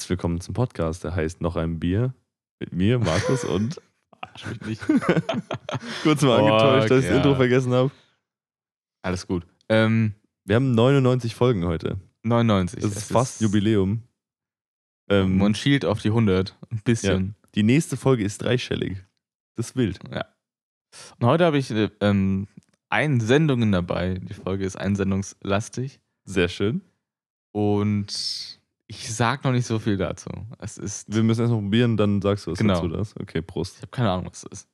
Herzlich willkommen zum Podcast, der heißt Noch ein Bier mit mir, Markus und. Arsch mich nicht. Kurz mal Oh, angetäuscht, dass ich das ja. Intro vergessen habe. Alles gut. Ähm, Wir haben 99 Folgen heute. 99. Das ist Es fast Jubiläum. Ähm, Man schielt auf die 100. Ein bisschen. die nächste Folge ist dreistellig. Das ist wild. Und heute habe ich äh, ähm, ein Sendungen dabei. Die Folge ist einsendungslastig. Sehr schön. Und ich sag noch nicht so viel dazu. Es ist. Wir müssen erst noch probieren, dann sagst du was Genau. dazu. Das. Okay, Prost. Ich habe keine Ahnung, was es ist.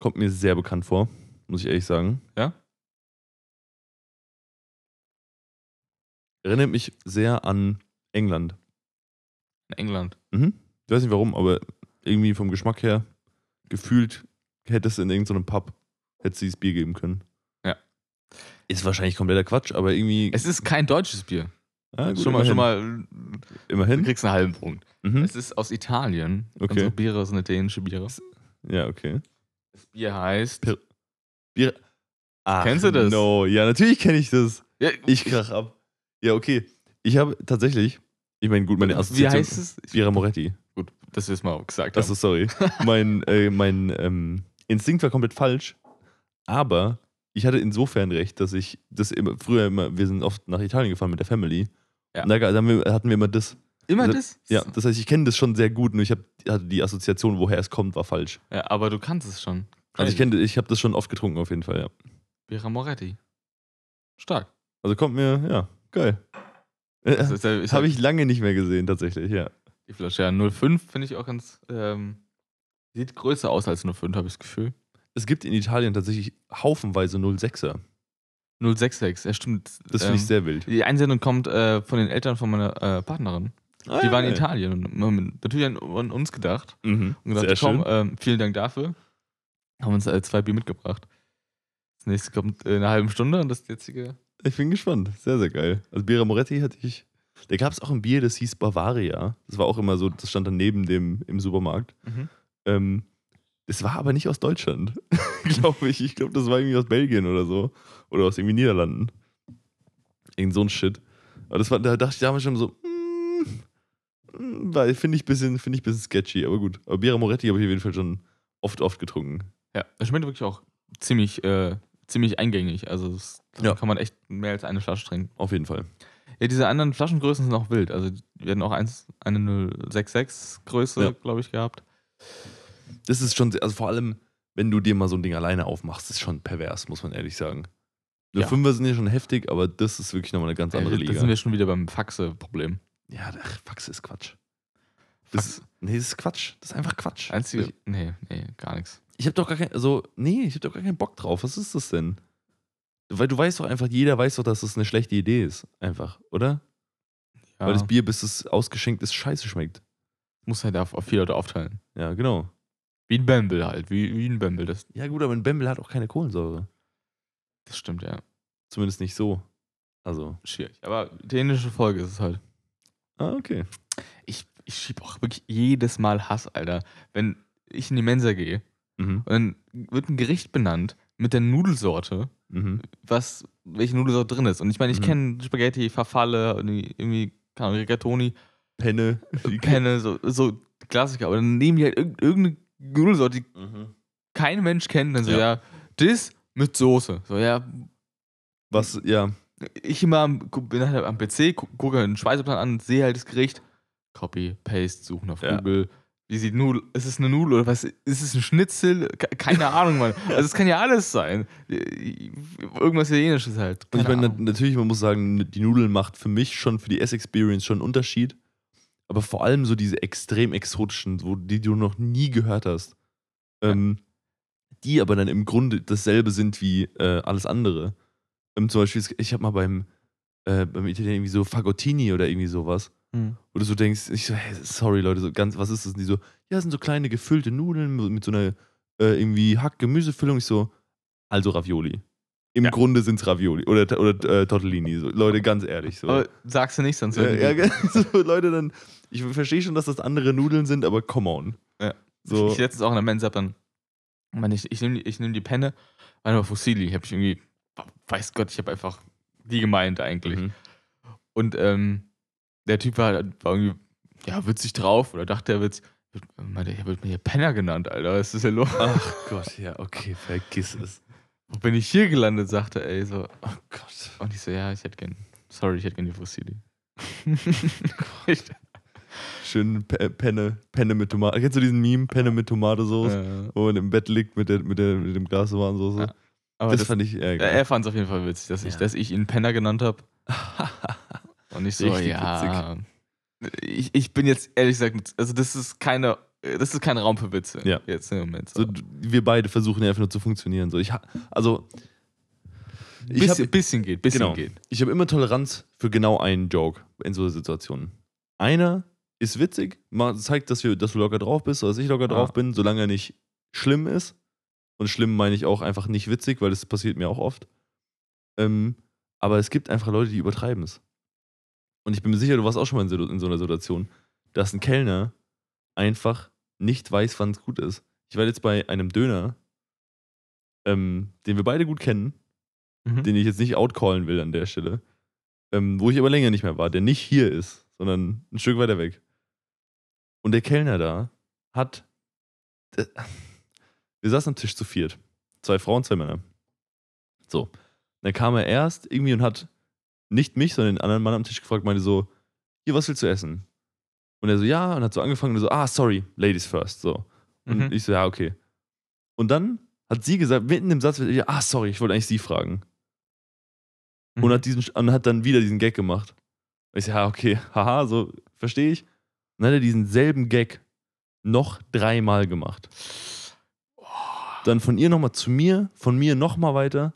Kommt mir sehr bekannt vor, muss ich ehrlich sagen. Ja? Erinnert mich sehr an England. In England. Mhm. Ich weiß nicht warum, aber irgendwie vom Geschmack her gefühlt hätte es in irgendeinem Pub hätte sie das Bier geben können. Ist wahrscheinlich kompletter Quatsch, aber irgendwie. Es ist kein deutsches Bier. Ah, gut, schon, mal, schon immerhin. mal. Du Immerhin. kriegst einen halben Punkt. Mhm. Es ist aus Italien. Okay. Unsere Biere sind dänische Biere. Ja, okay. Das Bier heißt. Pir- Bier. Ach, Kennst du das? No, ja, natürlich kenne ich das. Ja, Ich krach ab. Ja, okay. Ich habe tatsächlich, ich meine, gut, meine Wie Assoziation. heißt es? Bira Moretti. Gut, dass wir es mal gesagt Achso, haben. sorry. mein äh, mein ähm, Instinkt war komplett falsch, aber ich hatte insofern recht, dass ich das immer, früher immer, wir sind oft nach Italien gefahren mit der Family. Ja. Und da, haben wir, hatten wir immer das. Immer Also, das? Ja, das heißt, ich kenne das schon sehr gut, nur ich hab, hatte die Assoziation, woher es kommt, war falsch. Ja, aber du kannst es schon. Also ich kenne, ich habe das schon oft getrunken auf jeden Fall, ja. Bira Moretti. Stark. Also kommt mir, ja, geil. Äh, Das ist, ja- ist habe ich lange nicht mehr gesehen, tatsächlich, ja. Die Flasche, ja, 05 finde ich auch ganz. Ähm, sieht größer aus als 05, habe ich das Gefühl. Es gibt in Italien tatsächlich haufenweise 06er. 066, ja, stimmt. Das finde Ähm, ich sehr wild. Die Einsendung kommt äh, von den Eltern von meiner äh, Partnerin. Ah, Die ja, waren in geil. Italien und haben natürlich an, an uns gedacht. Mhm. Und gedacht, komm, ähm, vielen Dank dafür. Haben uns äh, zwei Bier mitgebracht. Das nächste kommt äh, in einer halben Stunde und das jetzige. Ich bin gespannt. Sehr, sehr geil. Also Bira Moretti hatte ich. Da gab es auch ein Bier, das hieß Bavaria. Das war auch immer so, das stand dann neben dem im Supermarkt. Ähm, das war aber nicht aus Deutschland, glaube ich. Ich glaube, das war irgendwie aus Belgien oder so. Oder aus irgendwie Niederlanden. Irgend so ein Shit. Aber das war, da dachte ich damals schon so, mm, mm, weil finde ich ein bisschen, finde ich bisschen sketchy, aber gut. Aber Bira Moretti habe ich auf jeden Fall schon oft, oft getrunken. Ja, das schmeckt wirklich auch ziemlich, äh, ziemlich eingängig. Also das Ja. kann man echt mehr als eine Flasche trinken. Auf jeden Fall. Ja, diese anderen Flaschengrößen sind auch wild. Also wir hatten auch eins, eine 066 Größe, Ja. glaube ich, gehabt. Das ist schon, also vor allem, wenn du dir mal so ein Ding alleine aufmachst, ist schon pervers, muss man ehrlich sagen. Die Ja. Fünfer sind ja schon heftig, aber das ist wirklich nochmal eine ganz andere Liga. Da sind wir schon wieder beim Faxe-Problem. ja, ach, Faxe ist Quatsch. Das, Faxe. nee, das ist Quatsch. Das ist einfach Quatsch. Einzige. Ich, Nee, nee, gar nichts. ich habe doch gar kein, also, nee, ich habe doch gar keinen Bock drauf. Was ist das denn? Weil du weißt doch einfach, jeder weiß doch, dass das eine schlechte Idee ist. Einfach, oder? Ja, Weil das Bier, bis es ausgeschenkt ist, scheiße schmeckt. muss halt auf, auf vier Leute aufteilen. Ja, genau. Wie ein Bamble halt. Wie, wie ein Bamble. Das, Ja, gut, aber ein Bembel hat auch keine Kohlensäure. das stimmt, ja. Zumindest nicht so. Also, Schwierig. Aber dänische Folge ist es halt. ah, okay. Ich, ich schieb auch wirklich jedes Mal Hass, Alter. Wenn ich in die Mensa gehe Mhm. und dann wird ein Gericht benannt mit der Nudelsorte, Mhm. was, welche Nudelsorte drin ist. Und ich meine, ich Mhm. kenne Spaghetti, Farfalle, irgendwie, keine Ahnung, Rigatoni, Penne. Penne, so, so Klassiker. Aber dann nehmen die halt irg irgendeine Nudelsorte, die Mhm. kein Mensch kennt. Dann so, Ja. ja, das mit Soße. So, ja, Was, ja, ich immer am, bin halt am PC, gu- gucke einen Speiseplan an, sehe halt das Gericht, Copy, Paste, suchen auf Ja. Google. Wie sieht Nudel? Ist es eine Nudel oder was? Ist es ein Schnitzel? Ke- Keine Ahnung, Mann. Also es kann ja alles sein. Irgendwas Italienisches halt. Und ich Keine meine, Ahnung. natürlich, man muss sagen, die Nudeln macht für mich schon für die Ess-Experience schon einen Unterschied. Aber vor allem so diese extrem exotischen, wo, die du noch nie gehört hast. Ähm, die aber dann im Grunde dasselbe sind wie äh, alles andere. Ähm, zum Beispiel, ich habe mal beim, äh, beim Italiener irgendwie so Fagottini oder irgendwie sowas. Hm. Wo du so denkst, ich so, hey, sorry Leute, so ganz, was ist das? Und die so, ja, das sind so kleine gefüllte Nudeln mit, so einer äh, irgendwie Hack-Gemüsefüllung. Ich so, also Ravioli. Im Ja. Grunde sind es Ravioli oder, oder äh, Tortellini. So. Leute, ganz ehrlich. So. Aber sagst du nicht, sonst ja, ja, irgendwie- so, Leute, dann, ich verstehe schon, dass das andere Nudeln sind, aber come on. Ja. So, Ich letztens auch in der Mensa dann, meine ich, ich nehme ich nehm die Penne, meine Fusilli, habe ich irgendwie weiß Gott, ich habe einfach die gemeint eigentlich. Mhm. Und ähm, der Typ war, war irgendwie, ja, witzig drauf oder dachte, er wird, meinte, er wird mir hier Penner genannt, Alter. Was ist denn los? Ach Gott, ja, okay, vergiss es. Wo bin ich hier gelandet, sagte er, ey, so. Oh Gott. Und ich so, ja, ich hätte gern, sorry, ich hätte gern die Fossili. Schön Pe- Penne, Penne mit Tomate. Kennst du diesen Meme, Penne mit Tomatensauce? Äh, Wo man im Bett liegt mit, der, mit, der, mit dem Glas Tomatensauce. Ja, aber das, das, fand ich eher ja, geil. er fand es auf jeden Fall witzig, dass, ich, Ja. dass ich ihn Penner genannt habe. Und ich so, Richtig ja. Ich, ich bin jetzt ehrlich gesagt, also das ist keine, das ist kein Raum für Witze. Ja. Jetzt im Moment. so, wir beide versuchen ja einfach nur zu funktionieren. So, ich, ha- also, ich bisschen, habe bisschen geht, bisschen genau, geht. ich hab immer Toleranz für genau einen Joke in so Situationen. Einer ist witzig, zeigt, dass, wir, dass du locker drauf bist oder dass ich locker Ah. drauf bin, solange er nicht schlimm ist. Und schlimm meine ich auch einfach nicht witzig, weil das passiert mir auch oft. Ähm, aber es gibt einfach Leute, die übertreiben es. Und ich bin mir sicher, du warst auch schon mal in, Situ- in so einer Situation, dass ein Kellner einfach nicht weiß, wann es gut ist. Ich war jetzt bei einem Döner, ähm, den wir beide gut kennen, Mhm. den ich jetzt nicht outcallen will an der Stelle, ähm, wo ich aber länger nicht mehr war, der nicht hier ist, sondern ein Stück weiter weg. Und der Kellner da hat. d- Wir saßen am Tisch zu viert. Zwei Frauen, zwei Männer. So. Dann kam er erst irgendwie und hat nicht mich, sondern den anderen Mann am Tisch gefragt, meinte so: Hier, was willst du essen? Und er so: Ja, und hat so angefangen und so: Ah, sorry, Ladies first. So. Und Mhm. ich so: Ja, okay. Und dann hat sie gesagt, mitten im Satz, ah, sorry, ich wollte eigentlich sie fragen und Mhm. hat, diesen, und hat dann wieder diesen Gag gemacht. Und ich so, ja, okay, haha, so verstehe ich. Und dann hat er diesen selben Gag noch dreimal gemacht. Dann von ihr nochmal zu mir, von mir nochmal weiter.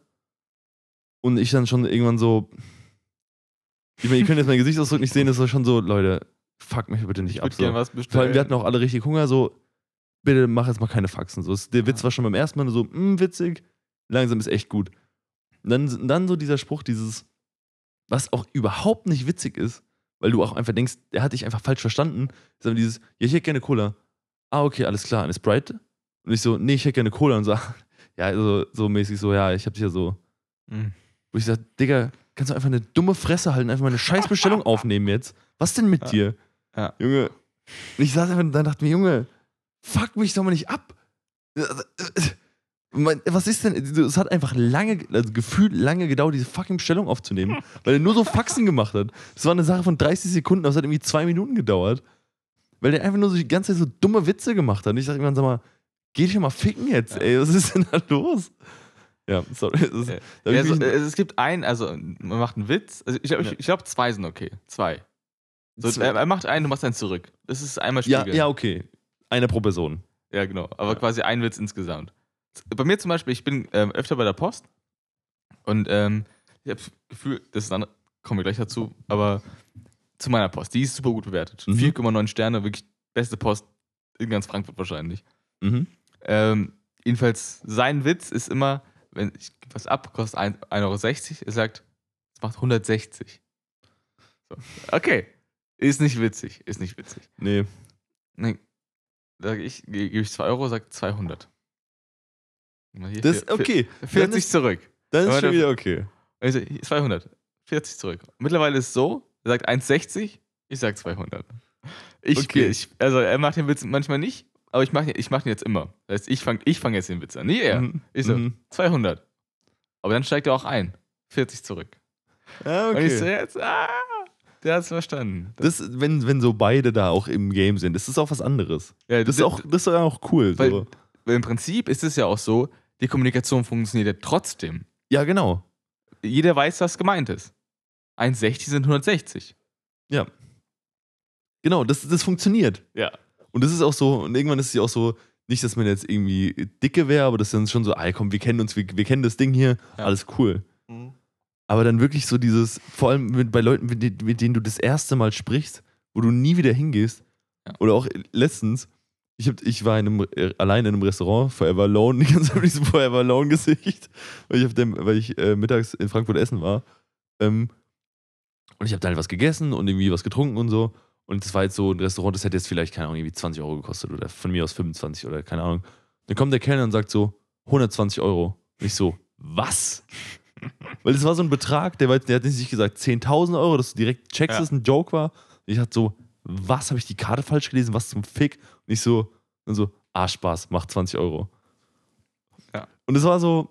Und ich dann schon irgendwann so. Ich meine, ihr könnt jetzt mein Gesichtsausdruck nicht sehen, das war schon so, Leute, fuck mich bitte nicht ich ab. So. was Vor bestellen. allem, wir hatten auch alle richtig Hunger, so, bitte mach jetzt mal keine Faxen. So, der Witz war schon beim ersten Mal so, mm, witzig, langsam ist echt gut. Und dann, dann so dieser Spruch, dieses, was auch überhaupt nicht witzig ist, weil du auch einfach denkst, der hat dich einfach falsch verstanden, ist aber dieses, ja, ich hätte gerne Cola. Ah, okay, alles klar, eine Sprite? Und ich so, nee, ich hätte gerne Cola. Und so, ja, also so mäßig so, ja, ich hab dich ja so, Mhm. wo ich sag, Digga, kannst du einfach eine dumme Fresse halten, einfach mal eine scheiß Bestellung aufnehmen jetzt? Was denn mit Ja. dir? Ja. Junge. Und ich saß einfach und dann dachte mir, Junge, fuck mich doch mal nicht ab. Mein- Was ist denn? Es hat einfach lange, also gefühlt lange gedauert, diese fucking Bestellung aufzunehmen, weil er nur so Faxen gemacht hat. Das war eine Sache von 30 Sekunden, aber es hat irgendwie zwei Minuten gedauert, weil der einfach nur so die ganze Zeit so dumme Witze gemacht hat. Und ich dachte irgendwann, sag mal, geh dich mal ficken jetzt, Ja. ey, was ist denn da los? Ja, sorry. Ist, Ja. da hab Ja, ich so, mich- äh, es gibt einen, also man macht einen Witz. Also ich glaube, Ja. glaub, zwei sind okay. Zwei. So, Zwei- er, macht einen, du machst einen zurück. Das ist einmal ja, Spiegel. ja, okay. Einer pro Person. Ja, genau. Aber Ja. quasi ein Witz insgesamt. Bei mir zum Beispiel, ich bin ähm, öfter bei der Post und ähm, ich habe das Gefühl, das ist dann, kommen wir gleich dazu, aber zu meiner Post, die ist super gut bewertet. Mhm. 4,9 Sterne, wirklich beste Post in ganz Frankfurt wahrscheinlich. Mhm. Ähm, jedenfalls, sein Witz ist immer, wenn ich was ab, kostet ein- 1,60 Euro, er sagt, es macht 160. So. Okay. Ist nicht witzig, ist nicht witzig. Nee. Nee. Sag ich, ge- gebe ich 2 Euro, sagt 200. Hier, Das ist okay. vier- 40 Dann ist- zurück. Dann ist schon der- wieder okay. Also, hier, 200. 40 zurück. Mittlerweile ist es so, er sagt 1,60, ich sag 200. Ich, Okay. ich, also er macht den Witz manchmal nicht, aber ich mache ich mach ihn jetzt immer. Das heißt, ich fange ich fang jetzt den Witz an. Nie er. Mhm. Ich so, Mhm. 200. Aber dann steigt er auch ein. 40 zurück. Ja, Und ich so, okay. jetzt, ah, der hat's verstanden. Das, wenn, wenn so beide da auch im Game sind, ist das auch was anderes. ja, Das ist auch, das ist auch cool. Weil- So. Weil im Prinzip ist es ja auch so, die Kommunikation funktioniert ja trotzdem. Ja, genau. Jeder weiß, was gemeint ist. 1,60 sind 160. Genau, das, das funktioniert. Ja. Und das ist auch so, und irgendwann ist es ja auch so, nicht, dass man jetzt irgendwie dicke wäre, aber das ist dann schon so, ey, komm, wir kennen uns, wir, wir kennen das Ding hier, Ja. alles cool. Aber dann wirklich so dieses, vor allem mit, bei Leuten, mit, denen- mit denen du das erste Mal sprichst, wo du nie wieder hingehst. Ja. Oder auch letztens, ich, hab, ich war in einem, äh, alleine in einem Restaurant, Forever Alone, die ganze Zeit mit diesem Forever Alone-Gesicht, weil ich, auf dem, weil ich äh, mittags in Frankfurt essen war. Ähm, und ich habe da halt was gegessen und irgendwie was getrunken und so. Und das war jetzt so ein Restaurant, das hätte jetzt vielleicht, keine Ahnung, irgendwie 20 Euro gekostet oder von mir aus 25 oder keine Ahnung. Dann kommt der Kellner und sagt so, 120 Euro. Und ich so, was? Weil das war so ein Betrag, der, war, der hat nicht gesagt 10.000 Euro, dass du direkt checkst, Ja. dass es ein Joke war. Und ich hatte so, was, habe ich die Karte falsch gelesen? Was zum Fick? Und ich so, und so, ah, Spaß, mach 20 Euro. Ja. Und es war so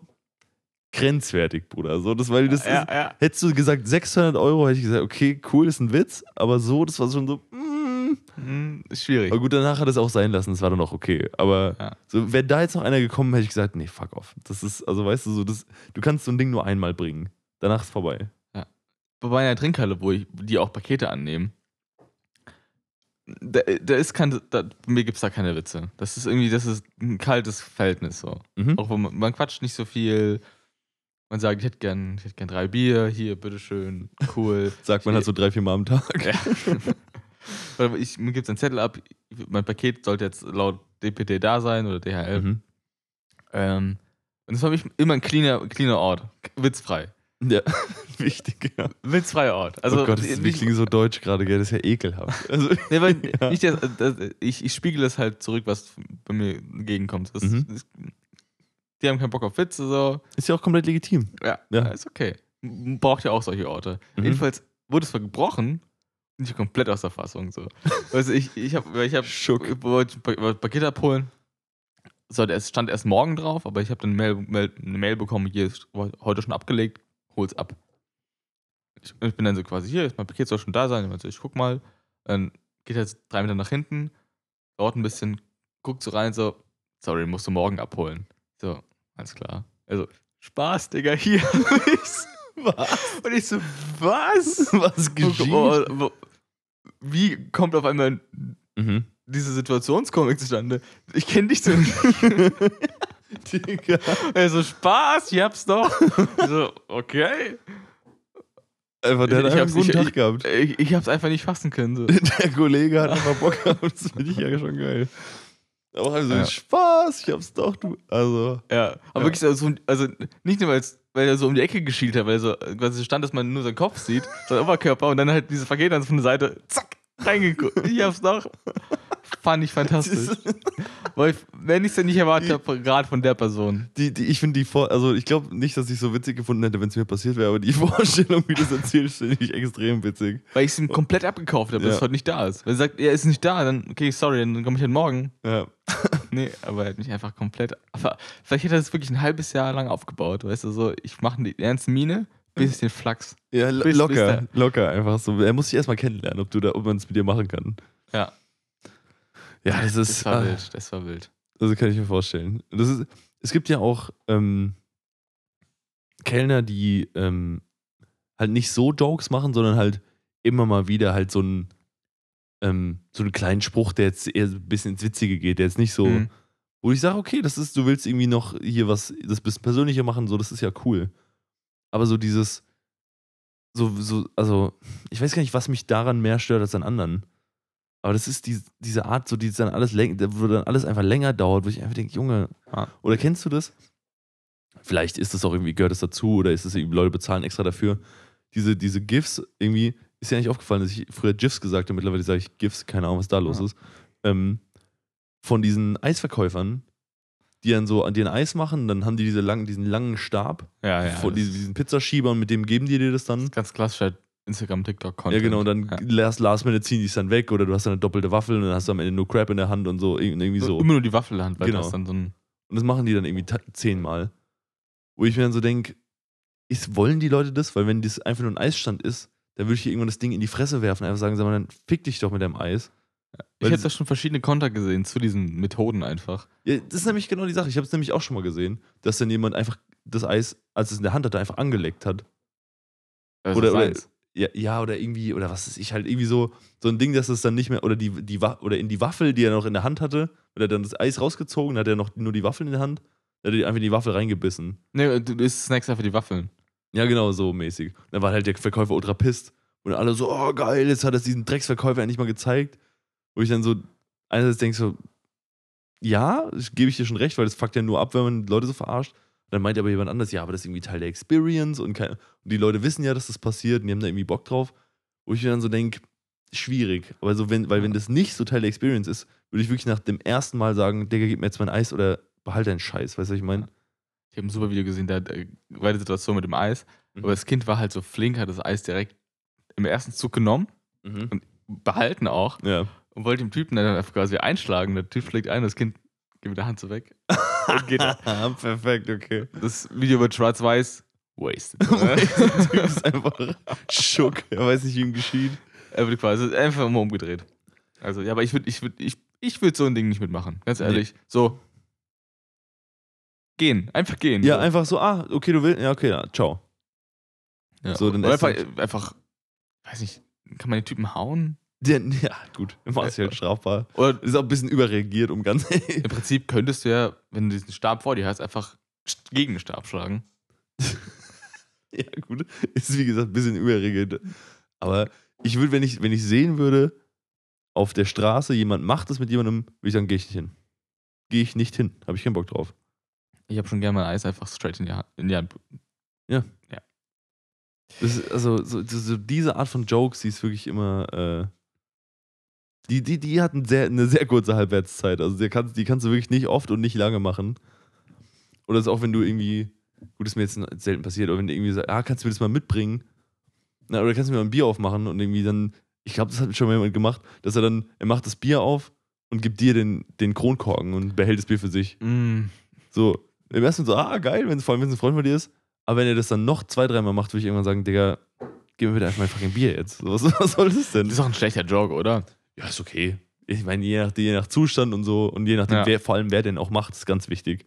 grenzwertig, Bruder. So, das, weil das ja, ist, ja. hättest du gesagt 600 Euro, hätte ich gesagt, okay, cool, ist ein Witz. Aber so, das war schon so, mm. Hm, ist schwierig. Aber gut, danach hat es auch sein lassen, das war dann auch okay. Aber so, wäre da jetzt noch einer gekommen, hätte ich gesagt, nee, fuck off. Das ist, also weißt du, so, das, du kannst so ein Ding nur einmal bringen. Danach ist vorbei. Bei einer Trinkhalle, wo ich, die auch Pakete annehmen, da, da ist kein, da, mir gibt es da keine Witze. Das ist irgendwie, das ist ein kaltes Verhältnis so. Mhm. Auch wo man, man quatscht nicht so viel. Man sagt, ich hätte gern, ich hätte gern drei Bier, hier, bitteschön, cool. Sagt man halt so drei, vier Mal am Tag. Ja. Ich, mir gibt einen Zettel ab, mein Paket sollte jetzt laut DPD da sein oder DHL. Mhm. Ähm, und das war für mich immer ein cleaner, cleaner Ort. Witzfrei. Ja, wichtig, ja. Witzfreier Ort. Also, oh Gott, das ist, wir klingen so deutsch gerade, gell? Das ist ja ekelhaft. Also, nee, weil Ja. nicht das, das, ich, ich spiegel das halt zurück, was bei mir entgegenkommt. Das, Mhm. das, die haben keinen Bock auf Witze, so. ist ja auch komplett legitim. Ja, Ja. ist okay. Braucht ja auch solche Orte. Mhm. Jedenfalls wurde es verbrochen und ich komplett aus der Fassung. So. also ich, ich habe ich hab, Schock. wollte ein Paket abholen. Sollte, es stand erst morgen drauf, aber ich habe dann Mail, Mail, eine Mail bekommen, hier ist heute schon abgelegt, hol's ab. Ich, ich bin dann so quasi, hier mein Paket soll schon da sein. Ich, so, ich guck mal. Dann geht er jetzt drei Meter nach hinten, dauert ein bisschen, guckt so rein, so, sorry, musst du morgen abholen. So, alles klar. Also, Spaß, Digga, hier. Was? Und ich so, was? Was geschieht? Oh, oh, Wie kommt auf einmal Mhm. diese Situationskomik zustande? Ich kenne dich so nicht. Digga. Er so, Spaß, ich hab's doch. So, okay. Einfach, der hat Ich einfach einen hab's- guten ich- Tag ich- gehabt. Ich, ich hab's einfach nicht fassen können. So. Der Kollege hat einfach Bock gehabt. Das finde ich ja schon geil. Aber also, Ja. Spaß, ich hab's doch, du. Also, Ja, aber Ja. wirklich so, so- also nicht nur, weil er so um die Ecke geschielt hat, weil er so quasi stand, dass man nur seinen Kopf sieht, sein Oberkörper und dann halt Paket dann von der Seite, zack, reingeguckt. Ich hab's doch. Fand ich fantastisch. Weil ich, wenn ich es denn nicht erwartet habe, gerade von der Person. die, die, ich finde die Vor also ich glaube nicht, dass ich so witzig gefunden hätte, wenn es mir passiert wäre, aber die Vorstellung, wie du es erzählst, finde ich extrem witzig. Weil ich es ihm komplett abgekauft habe, dass Ja. es heute nicht da ist. Wenn er sagt, er ist nicht da, dann, okay, sorry, dann komme ich halt morgen. Ja. Nee, aber er hat mich einfach komplett. Aber vielleicht hätte er das wirklich ein halbes Jahr lang aufgebaut, weißt du, so, ich mache die ernste Miene, bisschen Flachs. Ja, Bis- bis locker, da. locker, einfach so. Er muss sich erstmal kennenlernen, ob du da, ob man es mit dir machen kann. Ja. Ja, das ist. Das war ah, wild, das war wild. Also kann ich mir vorstellen. Das ist, es gibt ja auch ähm, Kellner, die ähm, halt nicht so Jokes machen, sondern halt immer mal wieder halt so einen, ähm, so einen kleinen Spruch, der jetzt eher ein bisschen ins Witzige geht, der jetzt nicht so, Mhm. wo ich sage, okay, das ist, du willst irgendwie noch hier was, das bisschen persönlicher machen, so, das ist ja cool. Aber so dieses, so, so, also, ich weiß gar nicht, was mich daran mehr stört als an anderen. Aber das ist die, diese Art, so die dann alles wo dann alles einfach länger dauert, wo ich einfach denke, Junge, Ah. oder kennst du das? Vielleicht ist das auch irgendwie, gehört das dazu oder ist das irgendwie, Leute bezahlen extra dafür. Diese, diese GIFs, irgendwie, ist ja nicht aufgefallen, dass ich früher GIFs gesagt habe, mittlerweile sage ich GIFs, keine Ahnung, was da los Ja. ist. Ähm, von diesen Eisverkäufern, die dann so an den Eis machen, dann haben die diese langen, diesen langen Stab Ja, ja. von das diesen, diesen Pizzaschieber und mit dem geben die dir das dann. ist ganz klassischer Instagram, TikTok-Content. Ja, genau, und dann Ja. last, last minute ziehen die es dann weg oder du hast dann eine doppelte Waffel und dann hast du am Ende nur Crap in der Hand und so, irgendwie so. Immer nur die Waffel in der Hand, weil Genau. das dann so ein. Und das machen die dann irgendwie zehnmal. Wo ich mir dann so denke, wollen die Leute das? Weil wenn das einfach nur ein Eisstand ist, dann würde ich hier irgendwann das Ding in die Fresse werfen, einfach sagen, sag mal, dann fick dich doch mit deinem Eis. Ich hätte da schon verschiedene Konter gesehen zu diesen Methoden einfach. Ja, das ist nämlich genau die Sache. Ich habe es nämlich auch schon mal gesehen, dass dann jemand einfach das Eis, als es in der Hand hatte, einfach angeleckt hat. Also Oder- oder-. Ja, ja, oder irgendwie, oder was ist ich halt irgendwie so, so ein Ding, dass es dann nicht mehr, oder die, die oder in die Waffel, die er noch in der Hand hatte, hat er dann das Eis rausgezogen, hat er noch nur die Waffel in der Hand, hat er einfach in die Waffel reingebissen. Nee, du isst Snacks einfach die Waffeln. Ja, genau, so mäßig. Dann war halt der Verkäufer ultra pisst. Und alle so, oh geil, jetzt hat er diesen Drecksverkäufer endlich mal gezeigt. Wo ich dann so, einerseits denke so, ja, das gebe ich dir schon recht, weil das fuckt ja nur ab, wenn man Leute so verarscht. Dann meint aber jemand anders, ja, aber das ist irgendwie Teil der Experience und, kein, und die Leute wissen ja, dass das passiert und die haben da irgendwie Bock drauf. Wo ich mir dann so denke, schwierig. Aber so, wenn, weil wenn das nicht so Teil der Experience ist, würde ich wirklich nach dem ersten Mal sagen, Digga, gib mir jetzt mein Eis oder behalte deinen Scheiß, weißt du, was ich meine? Ich habe ein super Video gesehen, äh, bei der Situation mit dem Eis, Mhm. Aber das Kind war halt so flink, hat das Eis direkt im ersten Zug genommen, Mhm. behalten auch Ja. und wollte dem Typen dann einfach quasi einschlagen. Der Typ schlägt ein, das Kind gibt mit der Hand so weg. Und geht. Perfekt, okay. Das Video wird schwarz-weiß. Wasted. Der Typ ist einfach schock. Er weiß nicht, wie ihm geschieht. er wird quasi einfach immer umgedreht. Also, ja, aber ich würde ich würd, ich, ich würd so ein Ding nicht mitmachen. Ganz ehrlich. So. Gehen. Einfach gehen. Ja, so. einfach so, ah, okay, du willst, ja, okay, ja, ciao. Ja. so, dann einfach, halt- einfach, weiß nicht, kann man den Typen hauen? Der, ja, gut, war es halt strafbar. Oder Ist auch ein bisschen überreagiert, um ganz. im Prinzip könntest du ja, wenn du diesen Stab vor dir hast, einfach gegen den Stab schlagen. ja, gut. Ist wie gesagt ein bisschen überreagierend. Aber ich würde, wenn ich, wenn ich sehen würde, auf der Straße, jemand macht das mit jemandem, würde ich sagen, gehe ich nicht hin. Gehe ich nicht hin. Habe ich keinen Bock drauf. Ich habe schon gerne mal Eis einfach straight in die Hand. In die Hand. Das ist, also, so, so, so diese Art von Jokes, die ist wirklich immer. Äh, die, die, die hat ein sehr, eine sehr kurze Halbwertszeit. Also, die kannst, die kannst du wirklich nicht oft und nicht lange machen. Oder ist auch, wenn du irgendwie. Gut, ist mir jetzt selten passiert, aber wenn du irgendwie sagst, ah, kannst du mir das mal mitbringen? Na, oder kannst du mir mal ein Bier aufmachen und irgendwie dann. Ich glaube, das hat schon mal jemand gemacht, dass er dann. Er macht das Bier auf und gibt dir den, den Kronkorken und behält das Bier für sich. Mm. So, im ersten so, ah, geil, wenn's, vor allem wenn es ein Freund von dir ist. Aber wenn er das dann noch zwei, dreimal macht, würde ich irgendwann sagen, Digga, gib mir bitte einfach mein fucking Bier jetzt. So, Was, was soll das denn? Das ist auch ein schlechter Joke, oder? Ja, ist okay. Ich meine, je nach, je nach Zustand und so und je nachdem, Ja. wer, vor allem wer den auch macht, ist ganz wichtig.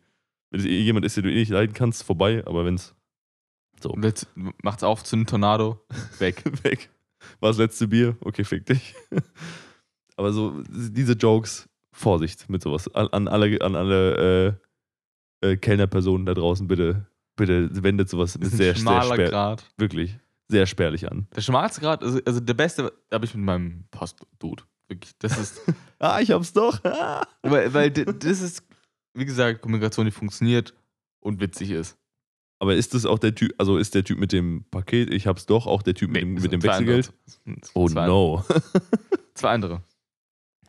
Wenn es jemand ist, den du eh nicht leiden kannst, vorbei, aber wenn es so, jetzt macht's auf zu einem Tornado. Weg. weg. War das letzte Bier? Okay, fick dich. aber so, diese Jokes, Vorsicht mit sowas. An, an alle, an alle äh, äh, Kellnerpersonen da draußen, bitte, bitte wendet sowas Das ist sehr, sehr schmaler spär, Grad. wirklich sehr spärlich an. Der schmalste Grad, also, also der beste habe ich mit meinem Post-Dude. Das ist, Ah, ich hab's doch. Weil, weil das ist, wie gesagt, Kommunikation, die funktioniert und witzig ist. Aber ist das auch der Typ, also ist der Typ mit dem Paket, ich hab's doch, auch der Typ mit dem, mit dem andere. Wechselgeld? Oh zwei, no. Zwei andere.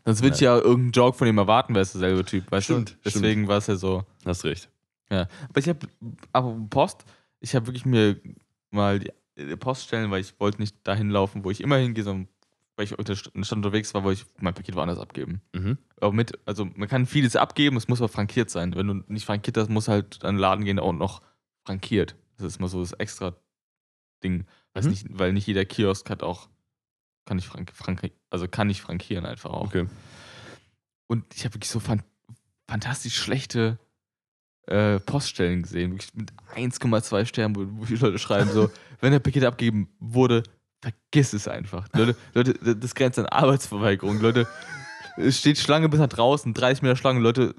Sonst würde ich ja irgendeinen Joke von ihm erwarten, wäre es derselbe Typ, weißt Stimmt, du? Deswegen war es ja so. Hast recht. Aber ich habe, aber Post, ich habe wirklich mir mal die, die Poststellen, weil ich wollte nicht dahin laufen, wo ich immer hingehe, sondern weil ich stand unterwegs war, wollte ich mein Paket woanders abgeben. Mhm. Aber mit, also man kann vieles abgeben, es muss aber frankiert sein. Wenn du nicht frankiert hast, muss halt an den Laden gehen und noch frankiert. Das ist mal so das extra Ding. Weiß Mhm. nicht, weil nicht jeder Kiosk hat auch, kann ich frank, frank, also kann ich frankieren einfach auch. Okay. Und ich habe wirklich so fan fantastisch schlechte äh, Poststellen gesehen, wirklich mit 1,2 Sternen, wo, wo die Leute schreiben so, wenn der Paket abgegeben wurde, vergiss es einfach. Leute, Leute, das grenzt an Arbeitsverweigerung. Leute, es steht Schlange bis nach draußen, 30 Meter Schlange, Leute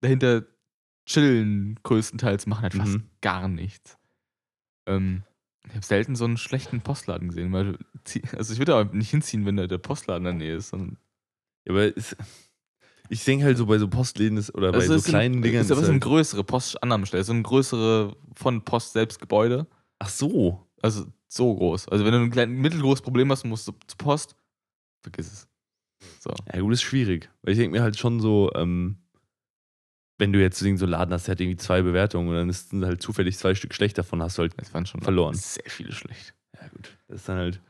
dahinter chillen größtenteils, machen halt fast Mhm. gar nichts. Ähm, ich habe selten so einen schlechten Postladen gesehen, weil also ich würde aber nicht hinziehen, wenn da der Postladen in der Nähe ist, Ja, aber es, ich denke halt so bei so Postläden ist, oder bei Also so es sind- kleinen Dingern. Ist aber ist so eine halt, größere Postannahmestelle, so eine größere von Post selbst Gebäude. ach so. Also so groß. Also wenn du ein klein, mittelgroßes Problem hast, musst du zur Post, vergiss es. So. Ja, gut, ist schwierig. Weil ich denke mir halt schon so, ähm, wenn du jetzt so einen Laden hast, der hat irgendwie zwei Bewertungen und dann ist sind halt zufällig zwei Stück schlecht davon, hast du halt. Es waren schon Verloren. sehr viele schlecht. Ja, gut. Das ist dann halt.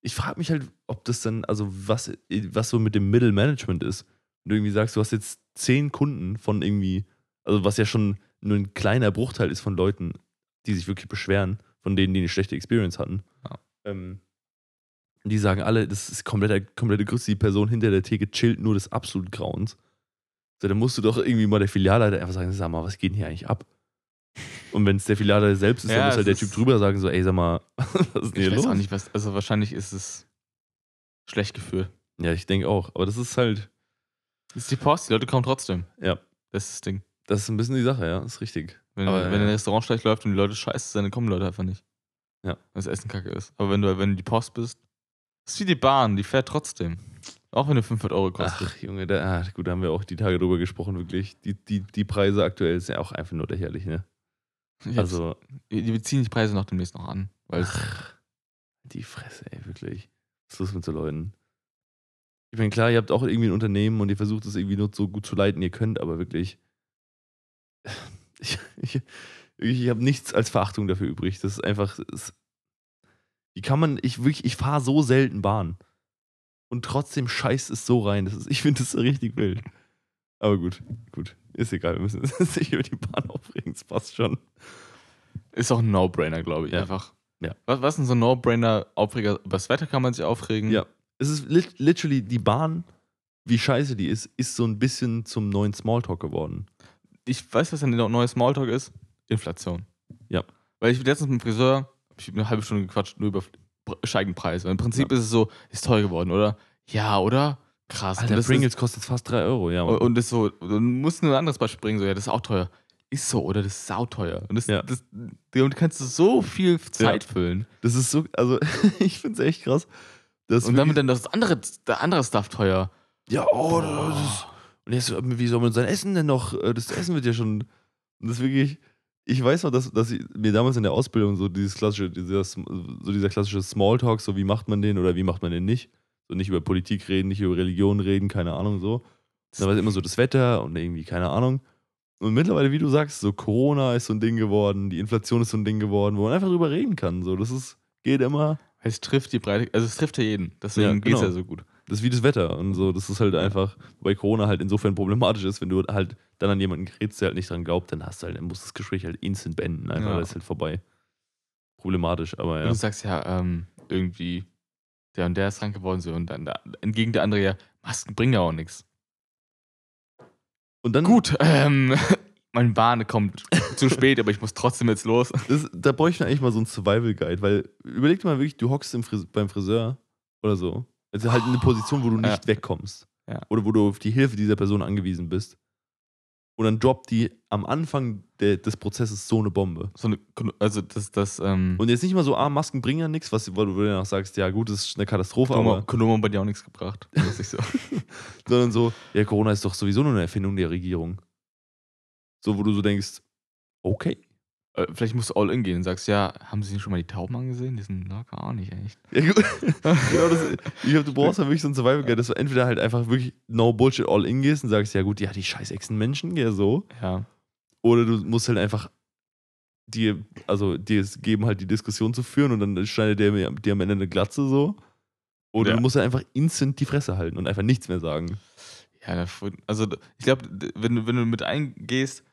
Ich frage mich halt, ob das dann, also was, was so mit dem Mittelmanagement ist. Wenn du irgendwie sagst, du hast jetzt zehn Kunden von irgendwie, also was ja schon nur ein kleiner Bruchteil ist von Leuten, die sich wirklich beschweren, von denen, die eine schlechte Experience hatten. Ja. Ähm, die sagen alle, das ist komplette, komplette Grüße, die Person hinter der Theke chillt nur des absolut Grauens. So, dann musst du doch irgendwie mal der Filialleiter einfach sagen, sag mal, was geht denn hier eigentlich ab? Und wenn es der Filialleiter selbst ist, Ja, dann muss halt der Typ drüber sagen, so, ey, sag mal, was ist denn Ich hier weiß los? auch nicht, was. Also wahrscheinlich ist es schlecht gefühlt. Ja, ich denke auch. Aber das ist halt, Das ist die Post, die Leute kommen trotzdem. Ja. Das ist das Ding. das ist ein bisschen die Sache, ja, ist richtig. Wenn, Aber, wenn ja. ein Restaurant schlecht läuft und die Leute scheiße sind, dann kommen Leute einfach nicht. Ja. Wenn das Essen kacke ist. Aber wenn du, wenn du die Post bist, ist wie die Bahn, die fährt trotzdem. Auch wenn du 500 Euro kostet. Ach, Junge, da, ah, gut, da haben wir auch die Tage drüber gesprochen, wirklich. Die, die, die Preise aktuell sind ja auch einfach nur lächerlich, ne? Jetzt- Also, die die ziehen die Preise noch demnächst noch an. Weil ach, die Fresse, ey, wirklich. Was ist los mit so Leuten? Ich meine, klar, ihr habt auch irgendwie ein Unternehmen und ihr versucht es irgendwie nur so gut zu leiten, ihr könnt, aber wirklich. Ich, ich, ich habe nichts als Verachtung dafür übrig. Das ist einfach. Das, wie kann man, ich wirklich, ich fahre so selten Bahn. Und trotzdem scheißt es so rein. Das ist, ich finde das richtig wild. Aber gut, gut. Ist egal, wir müssen uns nicht über die Bahn aufregen, das passt schon. Ist auch ein No-Brainer, glaube ich, Ja. einfach. Ja. Was, was ist denn so ein No-Brainer? Aufreger? Über das Wetter kann man sich aufregen. Ja. Es ist lit literally die Bahn, wie scheiße die ist, ist so ein bisschen zum neuen Smalltalk geworden. Ich weiß, was ein neues Smalltalk ist. Inflation. Ja. Weil ich letztens mit dem Friseur, hab ich eine halbe Stunde gequatscht, nur über Pr- steigenden Preis. Weil Im Prinzip Ja. ist es so, ist teuer geworden, oder? Ja, oder? Krass. Alter, Pringles kostet fast 3 Euro, ja. Ist, Mann. und das so, du musst nur ein anderes Beispiel bringen, so, ja, das ist auch teuer. Ist so, oder? Das ist sauteuer. Und das, Ja. das, damit kannst du so viel Zeit füllen. Das ist so, also ich finde es echt krass. Und damit dann das andere, der andere Stuff teuer. ja, oh, das ist, und jetzt, wie soll man sein Essen denn noch? äh, Das Essen wird ja schon. Und das ist wirklich, ich weiß noch, dass, dass ich, mir damals in der Ausbildung so dieses klassische, dieser, so dieser klassische Smalltalk, so wie macht man den oder wie macht man den nicht? So nicht über Politik reden, nicht über Religion reden, keine Ahnung, so. Da war es immer so das Wetter und irgendwie, keine Ahnung. Und mittlerweile, wie du sagst, so Corona ist so ein Ding geworden, die Inflation ist so ein Ding geworden, wo man einfach drüber reden kann. So, das ist, geht immer. Es trifft die Breite, also es trifft ja jeden. Deswegen Ja, geht es genau. ja so gut. Das ist wie das Wetter und so. Das ist halt einfach, wobei Corona halt insofern problematisch ist, wenn du halt dann an jemanden gerätst, der halt nicht dran glaubt, dann hast du halt, dann muss das Gespräch halt instant beenden. Einfach, Ja. das ist halt vorbei. Problematisch, aber Und ja. du sagst ja, ähm, irgendwie, der und der ist krank geworden, so, und dann der, entgegen der andere ja, Masken bringen ja auch nichts. Und dann, Gut, ähm, meine Bahn kommt zu spät, aber ich muss trotzdem jetzt los. das, da bräuchte ich eigentlich mal so einen Survival Guide, weil überleg dir mal wirklich, du hockst im Fris beim Friseur oder so. Also halt in eine Position, wo du Ja. nicht wegkommst. Ja. Oder wo du auf die Hilfe dieser Person angewiesen bist. Und dann droppt die am Anfang der, des Prozesses so eine Bombe. So eine, also das, das, ähm, Und jetzt nicht mal so, ah, Masken bringen ja nichts, was wo du danach sagst, ja gut, das ist eine Katastrophe, Kondome, aber Kondome bei dir auch nichts gebracht. So. sondern so, ja, Corona ist doch sowieso nur eine Erfindung der Regierung. So, wo du so denkst, okay. Äh, Vielleicht musst du all in gehen und sagst, ja, haben Sie schon mal die Tauben angesehen? Die sind locker auch nicht echt. Ja, gut. genau das, ich glaube, du brauchst ja wirklich so ein Survival Guide, dass du entweder halt einfach wirklich no bullshit all in gehst und sagst, ja gut, ja, die scheiß Echsen-Menschen, ja so. Ja. Oder du musst halt einfach dir, also dir es geben, halt die Diskussion zu führen und dann schneidet der mir- dir am Ende eine Glatze so. Oder Ja. du musst halt einfach instant die Fresse halten und einfach nichts mehr sagen. Ja, da- also ich glaube, wenn du, wenn du mit eingehst,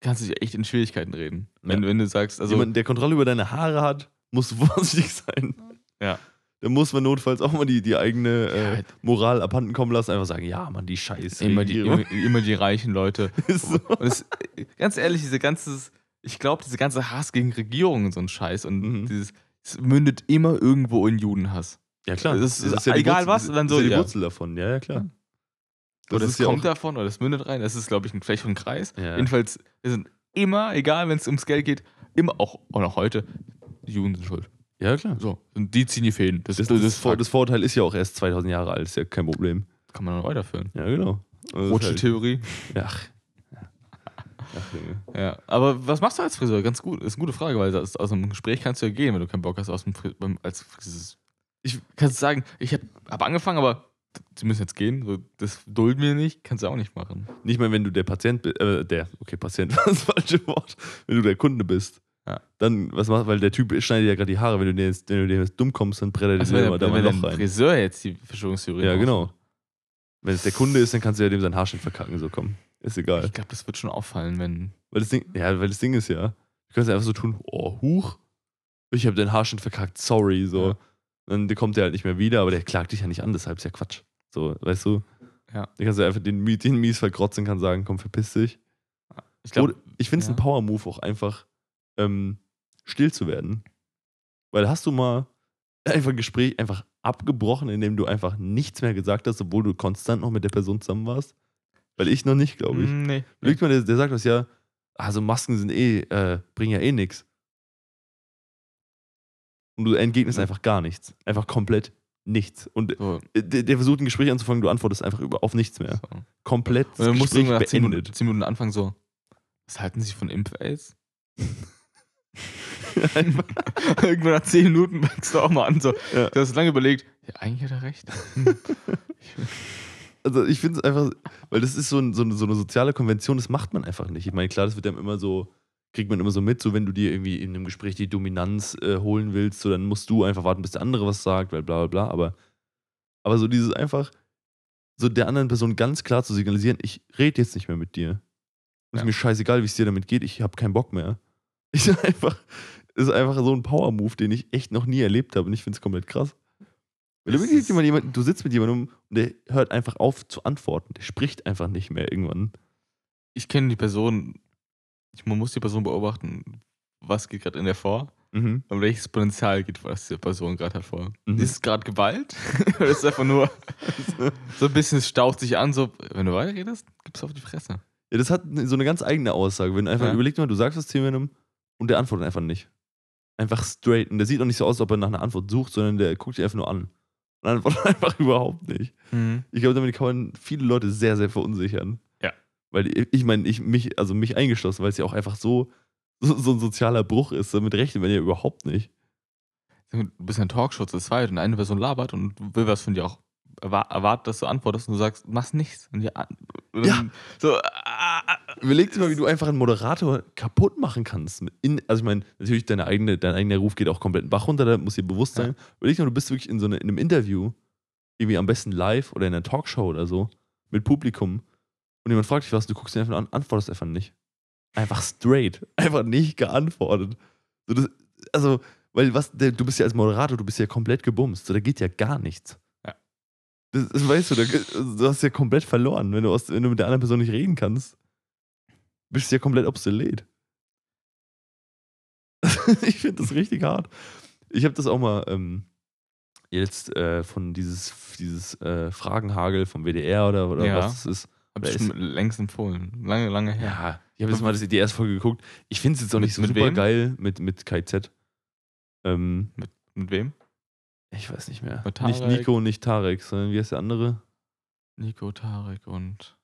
kannst du dich echt in Schwierigkeiten reden. Wenn, Ja. wenn du sagst, also Jemand, der Kontrolle über deine Haare hat, musst du vorsichtig sein. Ja. Da muss man notfalls auch mal die, die eigene äh, Ja. Moral abhanden kommen lassen, einfach sagen, ja, Mann, die Scheiße. immer, die, immer, immer die reichen Leute. Ist so. Es, ganz ehrlich, diese ganze, ich glaube, diese ganze Hass gegen Regierungen und so ein Scheiß und Mhm. dieses, es mündet immer irgendwo in Judenhass. Ja, klar. Das ist die egal Wurzel, was, dann so, Das ist ja die ja. Wurzel davon, ja, ja, klar. Das oder ist es ja kommt auch, davon oder es mündet rein. Das ist, glaube ich, ein, vielleicht ein Kreis. Ja. Jedenfalls wir sind immer, egal wenn es ums Geld geht, immer auch, auch noch heute, die Juden sind schuld. Ja, klar. So, und die ziehen die Fäden. Das, Das, das, das, Vor das Vorurteil ist ja auch erst 2000 Jahre alt, ist ja kein Problem. kann man noch weiterführen. Ja, genau. Also das Rotsche Theorie. ja, ach. Ja. Junge. Ja, aber was machst du als Friseur? Ganz gut, ist eine gute Frage, weil aus, aus einem Gespräch kannst du ja gehen, wenn du keinen Bock hast aus dem Fri beim, als Friseur. Ich kannst sagen, ich habe hab angefangen, aber sie müssen jetzt gehen. So, das dulden wir nicht, kannst du auch nicht machen. Nicht mal, wenn du der Patient bist, äh, der, okay, Patient war das falsche Wort, wenn du der Kunde bist. Ja. Dann, was machst weil der Typ schneidet ja gerade die Haare, wenn du, dir jetzt, wenn du dem jetzt dumm kommst, dann brett er dir immer der, da mal Loch rein. Friseur jetzt die Verschwörungstheorie Ja, genau. Wenn es der Kunde ist, dann kannst du ja dem seinen Haarschnitt verkacken, so komm. Ist egal. Ich glaube, das wird schon auffallen, wenn. Weil das Ding, ja, weil das Ding ist ja, du kannst einfach so tun, oh, huch, ich habe deinen Haarschnitt verkackt, sorry, so. Ja. Dann kommt der halt nicht mehr wieder, aber der klagt dich ja nicht an, deshalb ist ja Quatsch. So, weißt du? Ja. Dann kannst du einfach den, den mies verkrotzen, kann sagen, komm, verpiss dich. Ich glaube, Oder ich finde es ja. ein Power-Move auch einfach, ähm, still zu werden. Weil hast du mal einfach ein Gespräch einfach abgebrochen, indem du einfach nichts mehr gesagt hast, obwohl du konstant noch mit der Person zusammen warst? Weil ich noch nicht, glaube ich. Nee. Überlegt mal, der, der sagt das ja, also Masken sind eh, äh, bringen ja eh nichts. Und du entgegnest Ja. einfach gar nichts. Einfach komplett nichts. Und So, der, der versucht ein Gespräch anzufangen, du antwortest einfach über, auf nichts mehr. so. Komplett Und dann musst du nach 10 Minuten, beendet. 10 Minuten anfangen, so. Was halten Sie von Impf-Aids? Irgendwann nach 10 Minuten fängst du auch mal an, so. Ja. Du hast lange überlegt, ja, eigentlich hat er recht. Also ich finde es einfach, weil das ist so, ein, so, eine, so eine soziale Konvention, das macht man einfach nicht. Ich meine, klar, das wird einem immer so kriegt man immer so mit, so wenn du dir irgendwie in einem Gespräch die Dominanz äh, holen willst, so dann musst du einfach warten, bis der andere was sagt, weil bla bla bla. Aber, aber so dieses einfach, so der anderen Person ganz klar zu signalisieren, ich rede jetzt nicht mehr mit dir. Und Ja. ist mir scheißegal, wie es dir damit geht, ich habe keinen Bock mehr. Ich einfach, ist einfach so ein Power-Move, den ich echt noch nie erlebt habe und ich finde es komplett krass. Weil du, jemand, du sitzt mit jemandem und der hört einfach auf zu antworten. Der spricht einfach nicht mehr irgendwann. Ich kenne die Person, man muss die Person beobachten, was geht gerade in der vor Mhm. und welches Potenzial geht was die Person gerade hervor. Mhm. Ist es gerade Gewalt? Oder ist es einfach nur so ein bisschen, es staucht sich an, so, wenn du weiterredest, gibst du auf die Fresse. Ja, das hat so eine ganz eigene Aussage. Wenn einfach, Ja. überleg mal, du sagst was zu jemandem und der antwortet einfach nicht. Einfach straight. Und der sieht auch nicht so aus, als ob er nach einer Antwort sucht, sondern der guckt dich einfach nur an. Und antwortet einfach überhaupt nicht. Ich glaube, damit kann man viele Leute sehr, sehr verunsichern. Ja. Weil ich- meine, ich mich, also mich eingeschlossen, weil es ja auch einfach so, so, so ein sozialer Bruch ist. Damit rechnet man ja überhaupt nicht. Du bist in einer Talkshow zu zweit und eine Person labert und will was von dir auch erwa- erwartet, dass du antwortest und du sagst, machst nichts. Und Ja. dann So, ah, ah, Überleg dir mal, wie du einfach einen Moderator kaputt machen kannst. In, also ich meine, natürlich, deine eigene, dein eigener Ruf geht auch komplett in Bach runter, da muss dir bewusst Ja. sein. Überleg dir mal, du bist wirklich in so eine, in einem Interview, irgendwie am besten live oder in einer Talkshow oder so, mit Publikum. Und jemand fragt dich was, du guckst ihn einfach an, antwortest einfach nicht. Einfach straight. Einfach nicht geantwortet. So, das, also, weil was, der, du bist ja als Moderator, du bist ja komplett gebumst. So, da geht ja gar nichts. Ja. Das, das weißt du, da, du hast ja komplett verloren, wenn du, aus, wenn du mit der anderen Person nicht reden kannst bist du ja komplett obsolet. ich finde das richtig hart. Ich habe das auch mal ähm, jetzt äh, von dieses, dieses äh, Fragenhagel vom WDR oder, oder Ja. was das ist. Hab ich schon längst empfohlen. Lange, lange her. Ja, ich habe jetzt mal das, die erste Folge geguckt. Ich finde es jetzt auch Mit- nicht so mit super wem? geil mit, mit KZ. Ähm, Mit wem? ich weiß nicht mehr. Mit Nicht? Nico und nicht Tarek, sondern wie heißt der andere? Nico, Tarek und.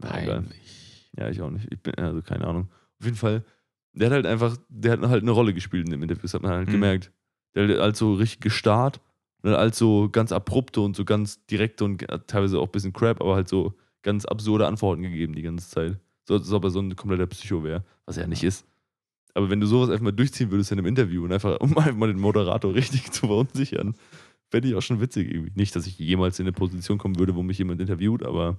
Peinlich. Ja, ich auch nicht. Ich bin, also keine Ahnung. Auf jeden Fall, der hat halt einfach, der hat halt eine Rolle gespielt in dem Interview, das hat man halt Mhm. gemerkt. Der hat halt so richtig gestarrt und dann halt so ganz abrupte und so ganz direkte und ge- teilweise auch ein bisschen crap, aber halt so ganz absurde Antworten gegeben die ganze Zeit. So, als ob er so ein kompletter Psycho wäre, was er ja nicht ist. Aber wenn du sowas einfach mal durchziehen würdest in einem Interview und einfach, um einfach mal den Moderator richtig zu verunsichern, fände ich auch schon witzig irgendwie. Nicht, dass ich jemals in eine Position kommen würde, wo mich jemand interviewt, aber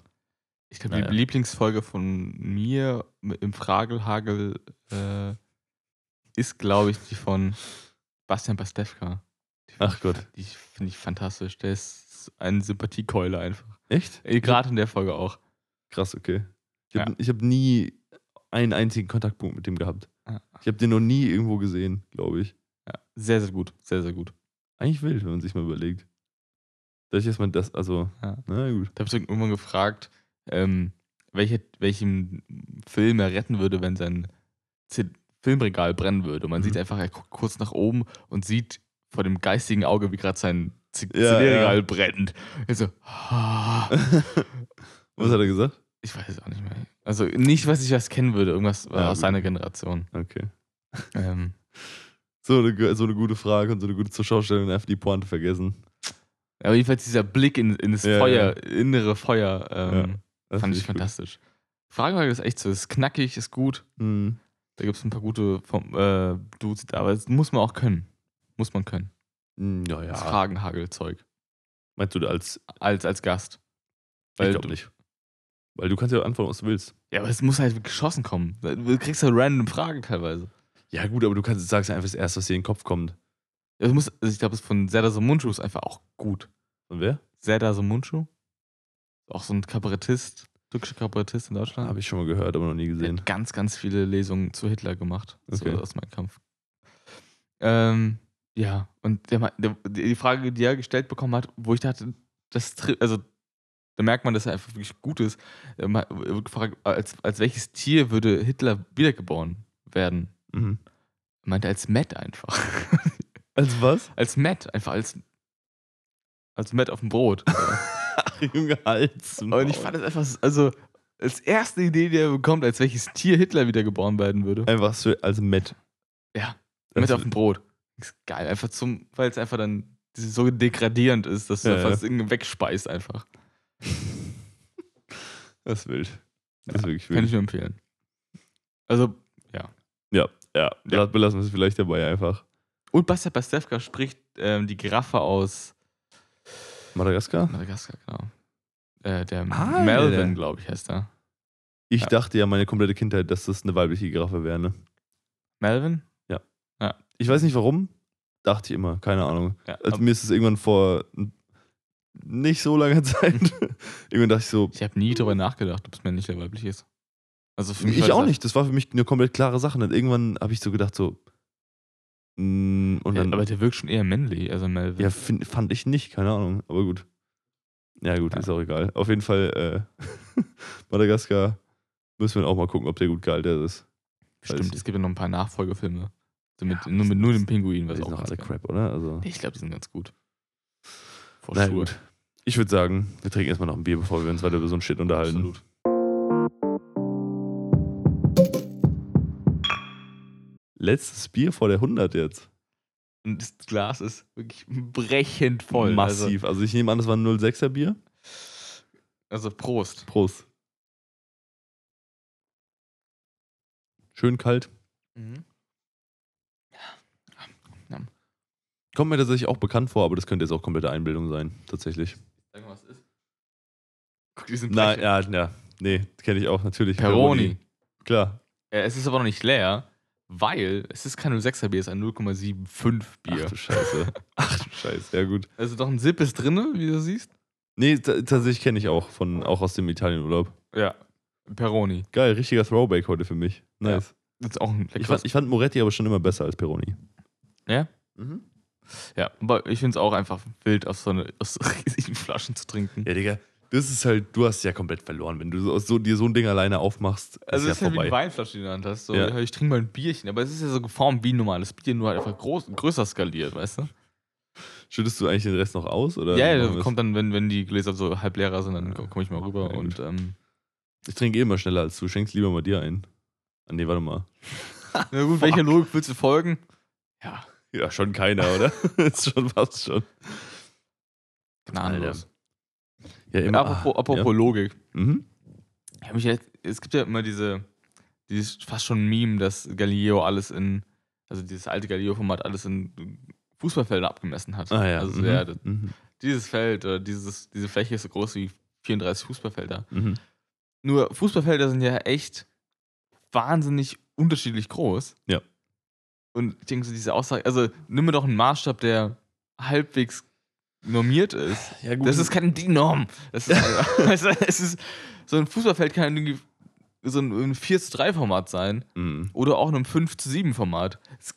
Ich glaube, Naja. die Lieblingsfolge von mir im Fragelhagel äh, ist, glaube ich, die von Bastian Pastewka. Ach ich- Gott. Die finde ich fantastisch. Der ist eine Sympathiekeule einfach. echt? Äh, Gerade in der Folge auch. Krass, okay. Ich habe Ja. hab nie einen einzigen Kontaktpunkt mit dem gehabt. Ja. Ich habe den noch nie irgendwo gesehen, glaube ich. Ja, sehr, sehr gut. Sehr, sehr gut. Eigentlich wild, wenn man sich mal überlegt. Dadurch, dass man das, also, Ja. na gut. Da habe ich irgendwann gefragt, ähm, welche, welchen Film er retten würde, wenn sein Z Filmregal brennen würde. Und man Mhm. sieht einfach, er guckt kurz nach oben und sieht vor dem geistigen Auge, wie gerade sein Z- Ja, ja. brennt. Er so, ah. Was hat er gesagt? ich weiß es auch nicht mehr. Also nicht, was ich was kennen würde, irgendwas Ja, aus seiner Generation. Okay. Ähm, So eine, so eine gute Frage und so eine gute Zuschauerstellung einfach die Pointe vergessen. aber jedenfalls dieser Blick in, in das Ja, Feuer, innere Feuer, ähm, Das fand ich fantastisch. Fragenhagel ist echt so, ist knackig, ist gut. Hm. Da gibt es ein paar gute vom, äh, Dudes, aber das muss man auch können. Muss man können. Hm, Ja, Das. Fragenhagelzeug. Meinst du als, Als, als Gast. ich Weil glaube du- nicht. Weil du kannst ja antworten, was du willst. Ja, aber es muss halt geschossen kommen. Du kriegst halt random Fragen teilweise. Ja gut, aber du kannst, sagst einfach das erste, was dir in den Kopf kommt. Es muss, also ich glaube, das von Serdar Somuncu ist einfach auch gut. Von wer? Serdar Somuncu. Auch so ein Kabarettist, türkischer Kabarettist in Deutschland. Habe ich schon mal gehört, aber noch nie Der gesehen. hat ganz, ganz viele Lesungen zu Hitler gemacht. Okay. So aus meinem Kampf. Ähm, ja, und der, der, die Frage, die er gestellt bekommen hat, wo ich dachte, das also da merkt man, dass er einfach wirklich gut ist. Gefragt, als, als welches Tier würde Hitler wiedergeboren werden? Mhm. Er meinte als Matt einfach. Als was? als Matt, einfach als, als Matt auf dem Brot. Ach, Junge, Hals. Und ich fand das einfach, also als erste Idee, die er bekommt, als welches Tier Hitler wiedergeboren werden würde. Einfach so als Matt. Ja, mit auf dem Brot. Ist geil. Einfach zum, weil es einfach dann so degradierend ist, dass du Ja, ja. das irgendwie wegspeist einfach. Das ist wild. Das ist wirklich Kann ich wild. nur empfehlen. Also, ja. Ja, ja. Ja. Belassen wir es vielleicht dabei einfach. Und Bastian Pastewka spricht ähm, die Giraffe aus Madagaskar? Madagaskar, genau. Äh, der Alter. Melvin, glaube ich, heißt er. Ich Ja. dachte ja meine komplette Kindheit, dass das eine weibliche Giraffe wäre, ne? Melvin? Ich weiß nicht warum. Dachte ich immer, keine Ahnung. Ja, Also mir ist es irgendwann vor nicht so langer Zeit. irgendwann dachte ich so, ich habe nie darüber nachgedacht, ob es männlich oder weiblich ist. Also für mich ich das auch halt- nicht. Das war für mich eine komplett klare Sache. Und irgendwann habe ich so gedacht, so. mm, Und Ja, dann, aber der wirkt schon eher männlich, also Melvin. ja, find, fand ich nicht, keine Ahnung. Aber gut. Ja, gut, Ja. ist auch egal. Auf jeden Fall, äh, Madagaskar müssen wir auch mal gucken, ob der gut gealtert ist. Stimmt, es gibt ja noch ein paar Nachfolgefilme. So mit, Ja, nur mit nur dem Pinguin, was auch noch alle. Crap, oder? Also, ich glaube, die sind ganz gut. For na sure. gut. Ich würde sagen, wir trinken erstmal noch ein Bier, bevor wir uns weiter über so ein Shit unterhalten. Absolut. Letztes Bier vor der 100 jetzt. Und das Glas ist wirklich brechend voll. Massiv. Also, ich nehme an, das war ein 06er Bier. Also, also Prost. Prost. Schön kalt. Mhm. Kommt mir tatsächlich auch bekannt vor, aber das könnte jetzt auch komplette Einbildung sein, tatsächlich. Sag mal, was ist. Guck, diesen Nein, Brechen. ja, ja. Nee, kenne ich auch natürlich. Peroni. Klar. Ja, es ist aber noch nicht leer, weil es ist kein 06er Bier, es ist ein 0,75 Bier. Ach du Scheiße. Ach du Scheiße. Ja, gut. Also doch ein Sip ist drin, wie du siehst. Nee, ta- tatsächlich kenne ich auch, von, auch aus dem Italienurlaub. Ja. Peroni. Geil, richtiger Throwback heute für mich. Nice. Das ist auch ein Ich, fand, ich fand Moretti aber schon immer besser als Peroni. ja? Mhm. Ja, aber ich finde es auch einfach wild, aus so, eine, aus so riesigen Flaschen zu trinken. Ja, Digga, das ist halt, du hast ja komplett verloren, wenn du so, so, dir so ein Ding alleine aufmachst. Also ja es ist halt wie vorbei. eine Weinflasche, die du in der Hand hast. So, Ja. ja. Ich trinke mal ein Bierchen, aber es ist ja so geformt wie ein normales Bier, nur halt einfach groß, größer skaliert, weißt du? Schüttest du eigentlich den Rest noch aus? Oder ja, ja, kommt dann, wenn, wenn die Gläser so halb leer sind, dann komme ich mal rüber Ja, und ähm, Ich trinke eh immer schneller als du. Schenkst lieber mal dir ein. Ah, nee, warte mal. Na gut, welcher Logik willst du folgen? Ja, Ja, schon keiner, oder? ist schon fast schon. gnadenlos. Ja, Ja, apropos, apropos Logik. Ja. Mhm. Hab mich jetzt, es gibt ja immer diese, dieses fast schon Meme, dass Galileo alles in, also dieses alte Galileo-Format alles in Fußballfelder abgemessen hat. Ah ja. Also mhm. ja, das, Mhm. dieses Feld, oder dieses, diese Fläche ist so groß wie 34 Fußballfelder. Mhm. Nur Fußballfelder sind ja echt wahnsinnig unterschiedlich groß. Ja. Und ich denke so, diese Aussage, also nimm mir doch einen Maßstab, der halbwegs normiert ist. Ja, gut. Das ist keine DIN-Norm. Das ist, also, es ist, so ein Fußballfeld kann irgendwie so ein, ein 4 zu 3 Format sein Mhm. oder auch in einem 5 zu 7 Format. Es,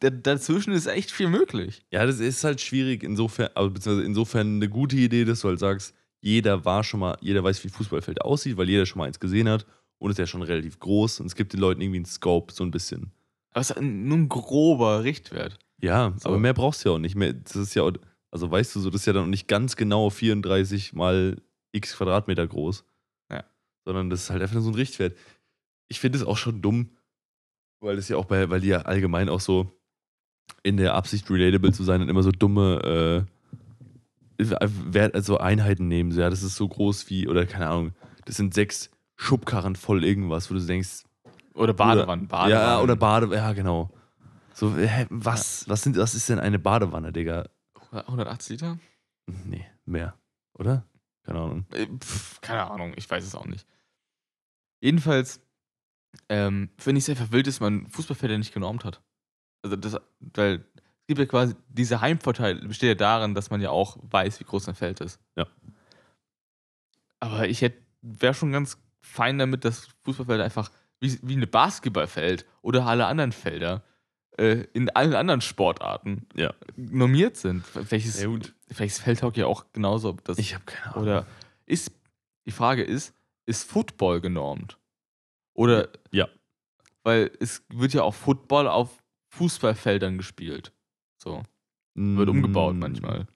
da, dazwischen ist echt viel möglich. Ja, das ist halt schwierig, insofern, also beziehungsweise insofern eine gute Idee, dass du halt sagst, jeder war schon mal, jeder weiß, wie Fußballfeld aussieht, weil jeder schon mal eins gesehen hat und ist ja schon relativ groß und es gibt den Leuten irgendwie einen Scope, so ein bisschen. Aber es ist nur ein grober Richtwert. Ja, So. aber mehr brauchst du ja auch nicht. Mehr, das ist ja, auch- also weißt du so, das ist ja dann auch nicht ganz genau 34 mal x Quadratmeter groß. Ja. Sondern das ist halt einfach nur so ein Richtwert. Ich finde es auch schon dumm, weil das ja auch bei, weil die ja allgemein auch so in der Absicht relatable zu sein und immer so dumme äh, also Einheiten nehmen. So, ja, das ist so groß wie, oder keine Ahnung, das sind sechs Schubkarren voll irgendwas, wo du denkst, Oder Badewannen. Badewannen. ja, oder Bade, ja, genau. So, hä, was, was, sind, was ist denn eine Badewanne, Digga? 180 Liter? Nee, mehr, oder? Keine Ahnung. Äh, pf, keine Ahnung, ich weiß es auch nicht. Jedenfalls ähm, finde ich es einfach wild, dass man Fußballfelder nicht genormt hat. Also das, weil es gibt ja quasi, dieser Heimvorteil besteht ja darin, dass man ja auch weiß, wie groß ein Feld ist. Ja. Aber ich hätte, wäre schon ganz fein damit, dass Fußballfelder einfach wie, wie eine Basketballfeld oder alle anderen Felder äh, in allen anderen Sportarten Ja. normiert sind. Welches, Ja, gut. welches Feldhockey auch genauso, das Ich habe keine Ahnung. oder ist, die Frage ist, ist Football genormt? Oder, Ja. weil es wird ja auch Football auf Fußballfeldern gespielt. So, wird umgebaut Mm, manchmal.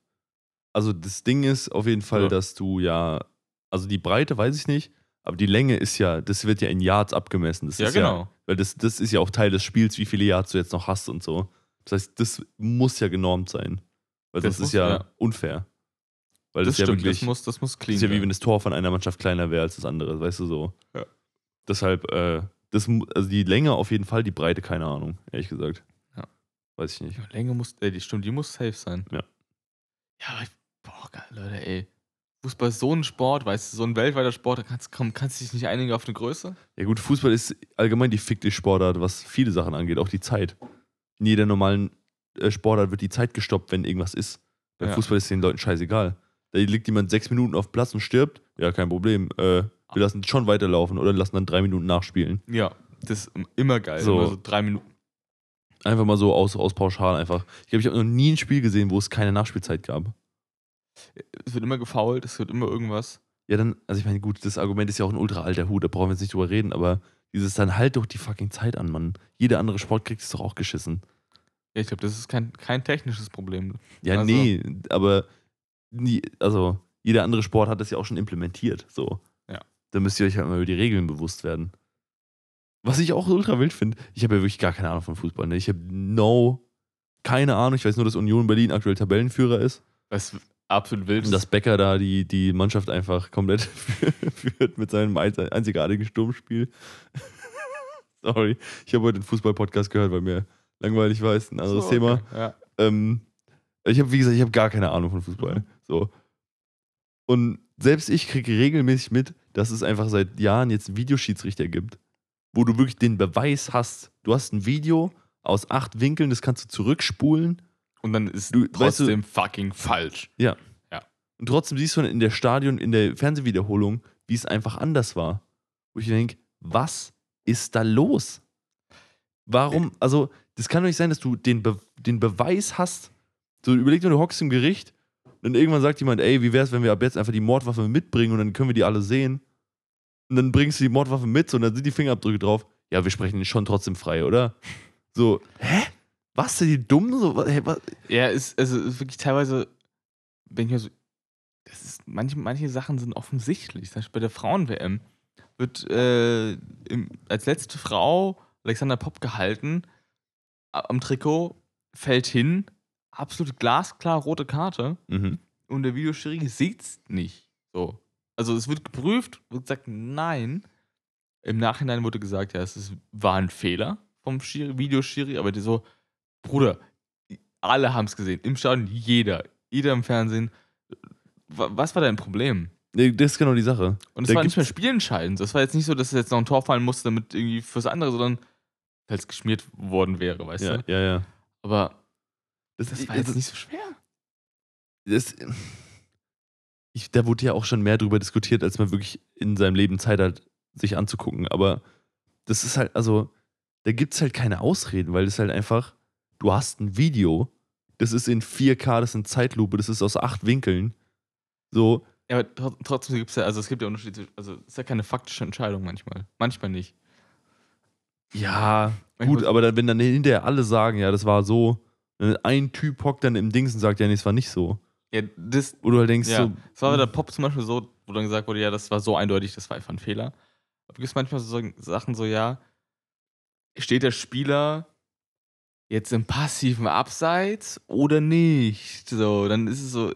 Also das Ding ist auf jeden Fall, Ja. dass du ja, also die Breite weiß ich nicht, aber die Länge ist ja, das wird ja in Yards abgemessen. Das Ja, ist genau. Ja, weil das, das ist ja auch Teil des Spiels, wie viele Yards du jetzt noch hast und so. Das heißt, das muss ja genormt sein. Weil Das muss- ist ja, ja. unfair. Weil das das, ja stimmt, wirklich, das muss, das muss das clean ist ja wie wenn das Tor von einer Mannschaft kleiner wäre als das andere, weißt du so. Ja. Deshalb, äh, Das, also die Länge auf jeden Fall, die Breite, keine Ahnung, ehrlich gesagt. Ja. Weiß ich nicht. Ja, Länge muss, äh, die stimmt, die muss safe sein. Ja. Ja, aber ich, boah, geil, Leute, ey. Fußball ist so ein Sport, weißt du, so ein weltweiter Sport, da kannst, komm, kannst du dich nicht einigen auf eine Größe? Ja gut, Fußball ist allgemein die fickte Sportart, was viele Sachen angeht, auch die Zeit. In jeder normalen äh, Sportart wird die Zeit gestoppt, wenn irgendwas ist. Beim Ja. Fußball ist den Leuten scheißegal. Da liegt jemand sechs Minuten auf Platz und stirbt, ja, kein Problem. Äh, wir lassen schon weiterlaufen oder lassen dann drei Minuten nachspielen. Ja, das ist immer geil. So. Immer so drei Minuten. Einfach mal so aus, aus pauschal einfach. Ich glaube, ich habe noch nie ein Spiel gesehen, wo es keine Nachspielzeit gab. Es wird immer gefault, es wird immer irgendwas. Ja, dann, also ich meine, gut, das Argument ist ja auch ein ultra alter Hut, da brauchen wir jetzt nicht drüber reden, aber dieses dann halt doch die fucking Zeit an, Mann. Jeder andere Sport kriegt es doch auch geschissen. Ja, ich glaube, das ist kein, kein technisches Problem. Ja, Also- nee, aber nie, also jeder andere Sport hat das ja auch schon implementiert. So. Ja. Da müsst ihr euch halt mal über die Regeln bewusst werden. Was ich auch ultra wild finde, ich habe ja wirklich gar keine Ahnung von Fußball. Ne? Ich habe no, keine Ahnung. Ich weiß nur, dass Union Berlin aktuell Tabellenführer ist. Was absolut wild Und dass Becker da die, die Mannschaft einfach komplett führt mit seinem einz- einzigartigen Sturmspiel. Sorry, ich habe heute den Fußball-Podcast gehört, weil mir langweilig war, ist ein anderes So, Thema. okay, Ja. Ähm, ich habe, wie gesagt, ich habe gar keine Ahnung von Fußball. Mhm. So. Und selbst ich kriege regelmäßig mit, dass es einfach seit Jahren jetzt Videoschiedsrichter gibt, wo du wirklich den Beweis hast. Du hast ein Video aus acht Winkeln, das kannst du zurückspulen Und dann ist Du- weißt du- trotzdem fucking falsch. und trotzdem siehst du in der Stadion, in der Fernsehwiederholung, wie es einfach anders war. Wo ich denke, was ist da los? Warum, also, das kann doch nicht sein, dass du den, Be den Beweis hast. So, überleg dir, du hockst im Gericht und dann irgendwann sagt jemand, ey, wie wär's, wenn wir ab jetzt einfach die Mordwaffe mitbringen und dann können wir die alle sehen. Und dann bringst du die Mordwaffe mit so, und dann sind die Fingerabdrücke drauf. Ja, wir sprechen ihn schon trotzdem frei, oder? So, hä? Was, sind die dumm? So, hä, was? Ja, ist, also ist wirklich teilweise, bin ich mir so, das ist, manche, manche Sachen sind offensichtlich. Zum Beispiel bei der Frauen-WM wird äh, im, als letzte Frau Alexander Popp gehalten, am Trikot, fällt hin, absolut glasklar rote Karte Mhm. und der Videoschiri sieht's nicht. So. Also es wird geprüft, wird gesagt, nein. Im Nachhinein wurde gesagt, ja, es ist, war ein Fehler vom Schiri, Videoschiri, aber die so, Bruder, alle haben es gesehen. Im Stadion jeder, jeder im Fernsehen. Wa- Was war dein Problem? Das ist genau die Sache. Und es war nicht mehr spielentscheidend. Das war jetzt nicht so, dass es jetzt noch ein Tor fallen musste, damit irgendwie fürs andere, sondern weil es geschmiert worden wäre, weißt Ja, du? ja, ja. Aber Das, das war jetzt nicht so schwer. das, ich, da wurde ja auch schon mehr drüber diskutiert, als man wirklich in seinem Leben Zeit hat, sich anzugucken. Aber das ist halt, also, da gibt es halt keine Ausreden, weil das halt einfach, du hast ein Video, das ist in 4K, das ist in Zeitlupe, das ist aus acht Winkeln. So, Ja, aber tro- trotzdem gibt es ja, also es gibt ja Unterschiede, also es ist ja keine faktische Entscheidung manchmal. Manchmal nicht. ja, Manchmal gut, aber dann, wenn dann hinterher alle sagen, ja, das war so, ein Typ hockt dann im Dings und sagt, ja, nee, es war nicht so. Ja, das, Wo du halt denkst, ja. so, Es war bei der Pop zum Beispiel so, wo dann gesagt wurde, ja, das war so eindeutig, das war einfach ein Fehler. Aber gibt es manchmal so Sachen so, ja, steht der Spieler jetzt im passiven Abseits oder nicht? So, dann ist es so, äh,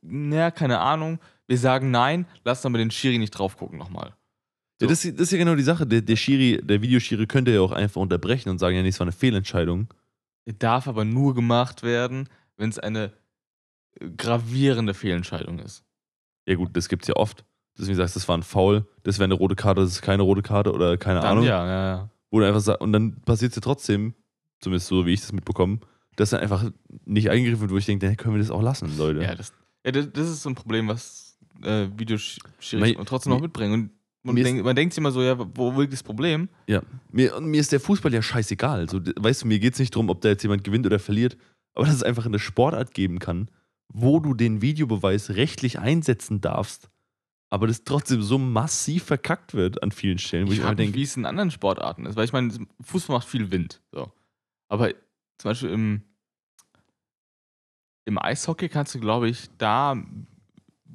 naja, keine Ahnung. Wir sagen nein, lass aber den Schiri nicht drauf gucken nochmal. Ja, das, das ist ja genau die Sache. Der, der Schiri, der Videoschiri könnte ja auch einfach unterbrechen und sagen, ja, nee, es war eine Fehlentscheidung. Er darf aber nur gemacht werden, wenn es eine äh, gravierende Fehlentscheidung ist. Ja, gut, das gibt's ja oft. Deswegen sagst du, das war ein Foul, das wäre eine rote Karte, das ist keine rote Karte oder keine Dann Ahnung. ja, ja, ja. Wo du einfach sagst, und dann passiert es ja trotzdem, zumindest so wie ich das mitbekomme, dass dann einfach nicht eingegriffen wird, wo ich denke, dann können wir das auch lassen, Leute. Ja, das, ja, das, das ist so ein Problem, was äh, Videoschiris Mein- trotzdem noch mitbringen. Und man, denk, man denkt sich immer so, ja, wo liegt das Problem? Ja. Mir, und mir ist der Fußball ja scheißegal. So, d- weißt du, mir geht es nicht darum, ob da jetzt jemand gewinnt oder verliert, aber dass es einfach eine Sportart geben kann, wo du den Videobeweis rechtlich einsetzen darfst, aber das trotzdem so massiv verkackt wird an vielen Stellen, wo ich, Ich denke, wie es in anderen Sportarten ist. Weil ich meine, Fußball macht viel Wind. So. Aber zum Beispiel im, im Eishockey kannst du, glaube ich, da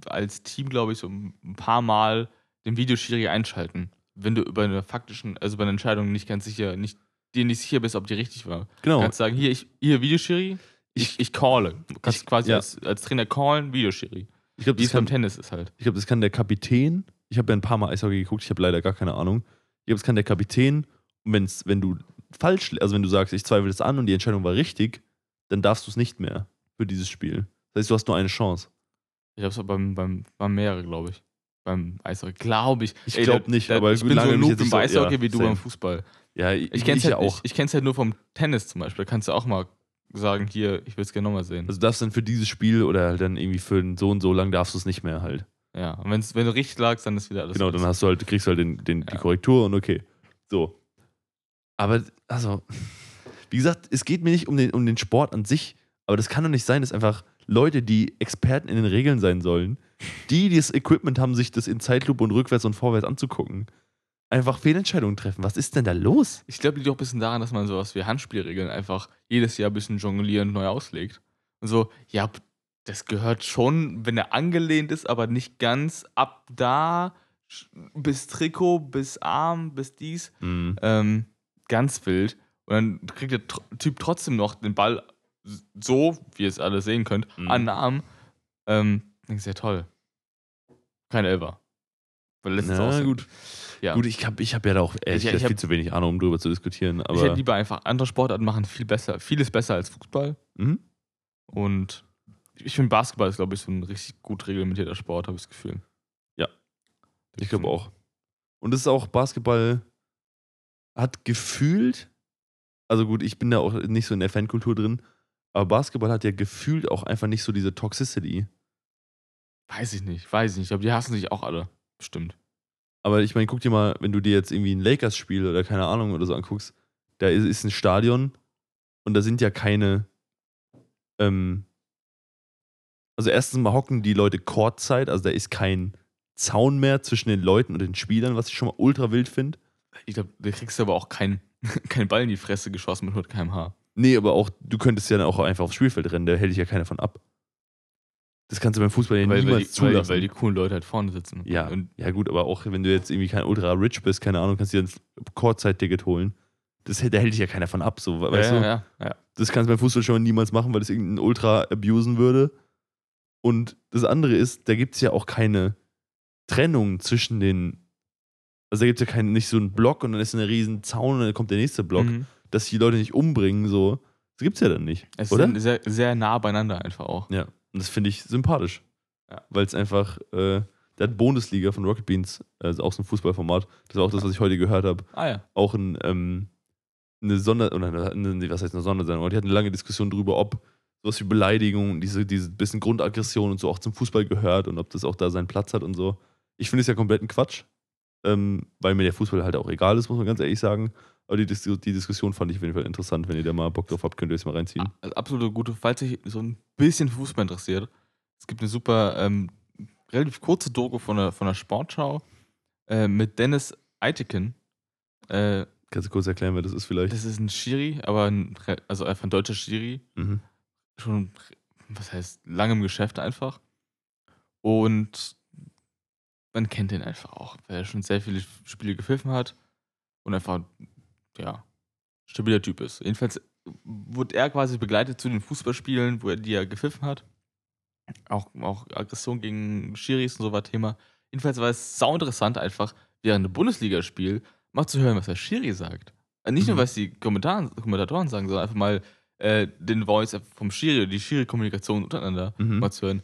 als Team, glaube ich, so ein paar Mal den Videoschiri einschalten. Wenn du über eine faktischen, also bei einer Entscheidung nicht ganz sicher, nicht, dir nicht sicher bist, ob die richtig war. genau. Du kannst sagen, hier, ich, hier Videoschiri, ich, ich calle. Du kannst Ich- quasi ja. als, als Trainer callen, Videoschiri. Ich glaube, Wie das, es beim Tennis ist halt. ich glaub, das kann der Kapitän, ich habe ja ein paar Mal Eishockey geguckt, ich habe leider gar keine Ahnung. Ich glaube, das kann der Kapitän Und wenn's, wenn du falsch, also wenn du sagst, ich zweifle das an und die Entscheidung war richtig, dann darfst du es nicht mehr für dieses Spiel. Das heißt, du hast nur eine Chance. Ich hab's beim, beim, beim mehrere, glaube ich. Beim Eishockey, glaube ich. Ich Ey, glaub da- nicht, da, aber ich bin so lange ein Noob im Eishockey ja, wie du same. beim Fußball. Ja, ich, Ich kenn's, ja halt, auch. Ich, ich kenn's halt nur vom Tennis zum Beispiel. Kannst du auch mal sagen, hier, ich will es gerne nochmal sehen. also du darfst dann für dieses Spiel oder halt dann irgendwie für so und so lang darfst du es nicht mehr halt. ja, und wenn's, wenn du richtig lagst, dann ist wieder alles genau, dann hast du halt, kriegst du halt den, den, die Ja. Korrektur und okay. So. Aber, also, wie gesagt, es geht mir nicht um den, um den Sport an sich, aber das kann doch nicht sein, dass einfach Leute, die Experten in den Regeln sein sollen, die, die das Equipment haben, sich das in Zeitlupe und rückwärts und vorwärts anzugucken, einfach Fehlentscheidungen treffen. Was ist denn da los? Ich glaube, liegt auch ein bisschen daran, dass man sowas wie Handspielregeln einfach jedes Jahr ein bisschen jonglierend neu auslegt. Und so, ja, das gehört schon, wenn er angelehnt ist, aber nicht ganz ab da bis Trikot, bis Arm, bis dies. Hm. Ähm, ganz wild. Und dann kriegt der Typ trotzdem noch den Ball so, wie ihr es alle sehen könnt, Mhm. an den Arm. Ähm, denkst ja toll. Kein Elfer. Weil letztens Na auch so- gut. Ja. Gut, ich habe ich hab ja da auch ehrlich Ich- ich gesagt hab- viel zu wenig Ahnung, um drüber zu diskutieren. ich Aber hätte lieber einfach andere Sportarten machen viel besser, vieles besser als Fußball. Mhm. Und ich finde, Basketball ist, glaube ich, so ein richtig gut reglementierter Sport, habe ich das Gefühl. Ja. ich glaube auch. Und es ist auch Basketball hat gefühlt, also gut, ich bin da auch nicht so in der Fankultur drin, aber Basketball hat ja gefühlt auch einfach nicht so diese Toxicity. Weiß ich nicht, weiß ich nicht. Ich glaube, die hassen sich auch alle. Bestimmt. Aber ich meine, guck dir mal, wenn du dir jetzt irgendwie ein Lakers-Spiel oder keine Ahnung oder so anguckst, da ist, ist ein Stadion und da sind ja keine. Ähm, also, erstens mal hocken die Leute Courtside, also da ist kein Zaun mehr zwischen den Leuten und den Spielern, was ich schon mal ultra wild finde. Ich glaube, da kriegst du aber auch keinen kein Ball in die Fresse geschossen mit 100 km/h. Nee, aber auch, du könntest ja dann auch einfach aufs Spielfeld rennen, da hält dich ja keiner von ab. Das kannst du beim Fußball ja Weil, weil, niemals die, weil, zulassen. weil die coolen Leute halt vorne sitzen. ja, Und ja, gut, aber auch wenn du jetzt irgendwie kein ultra rich bist, keine Ahnung, kannst du dir ein Courtside-Ticket holen. Das, hält- da hält dich ja keiner von ab, so, we- weißt ja, du? ja, ja. Das kannst du beim Fußball schon niemals machen, weil das irgendein Ultra abusen würde. Und das andere ist, da gibt es ja auch keine Trennung zwischen den. Also da gibt es ja keinen, nicht so einen Block und dann ist eine riesen Zaun und dann kommt der nächste Block, Mhm. dass die Leute nicht umbringen, so. Das gibt's ja dann nicht. Es oder? sind sehr, sehr nah beieinander einfach auch. Ja. Und das finde ich sympathisch. Ja. Weil es einfach, äh, der hat Bundesliga von Rocket Beans, also auch so ein Fußballformat. Das war auch das, was ich heute gehört habe. Ah ja. Auch ein, ähm, eine Sonder, oder eine, was heißt eine Sondersendung, aber die hatten eine lange Diskussion darüber, ob sowas wie Beleidigung, diese, diese bisschen Grundaggression und so auch zum Fußball gehört und ob das auch da seinen Platz hat und so. Ich finde es ja kompletten Quatsch, ähm, weil mir der Fußball halt auch egal ist, muss man ganz ehrlich sagen. Aber die, Dis die Diskussion fand ich auf jeden Fall interessant. Wenn ihr da mal Bock drauf habt, könnt ihr es mal reinziehen. Also absolute gute, falls sich so ein bisschen Fußball interessiert. Es gibt eine super, ähm, relativ kurze Doku von der, von der Sportschau äh, mit Dennis Eitiken. Äh, Kannst du kurz erklären, wer das ist vielleicht? das ist ein Schiri, aber ein, also einfach ein deutscher Schiri. Mhm. Schon, was heißt, lange im Geschäft einfach. Und man kennt den einfach auch, weil er schon sehr viele Spiele gepfiffen hat und einfach, ja, stabiler Typ ist. Jedenfalls wurde er quasi begleitet zu den Fußballspielen, wo er die er gepfiffen hat. Auch, auch Aggression gegen Schiris und so war Thema. Jedenfalls war es sau interessant, einfach während einem Bundesligaspiel mal zu hören, was der Schiri sagt. Äh, Nicht nur, Mhm. was die Kommentatoren sagen, sondern einfach mal äh, den Voice vom Schiri, die Schiri-Kommunikation untereinander Mhm. mal zu hören.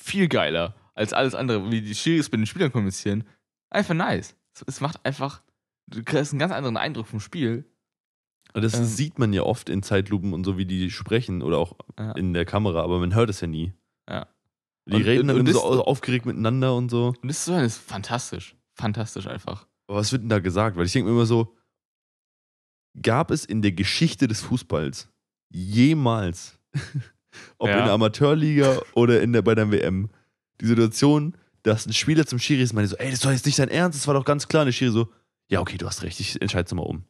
Viel geiler als alles andere, wie die Schiris mit den Spielern kommunizieren. Einfach nice. Es, macht einfach, du kriegst einen ganz anderen Eindruck vom Spiel. Und Das Ähm. sieht man ja oft in Zeitlupen und so, wie die sprechen oder auch Ja. in der Kamera, aber man hört es ja nie. Ja. Die Und- reden dann so aufgeregt miteinander und so. Und das zu hören ist fantastisch. Fantastisch einfach. Aber was wird denn da gesagt? Weil ich denke mir immer so, gab es in der Geschichte des Fußballs jemals, ob Ja. in der Amateurliga oder in der, bei der WM, die Situation, dass ein Spieler zum Schiri ist und meinte so, ey, das war jetzt nicht dein Ernst, das war doch ganz klar. Und der Schiri so, ja, okay, du hast recht, ich entscheide mal um.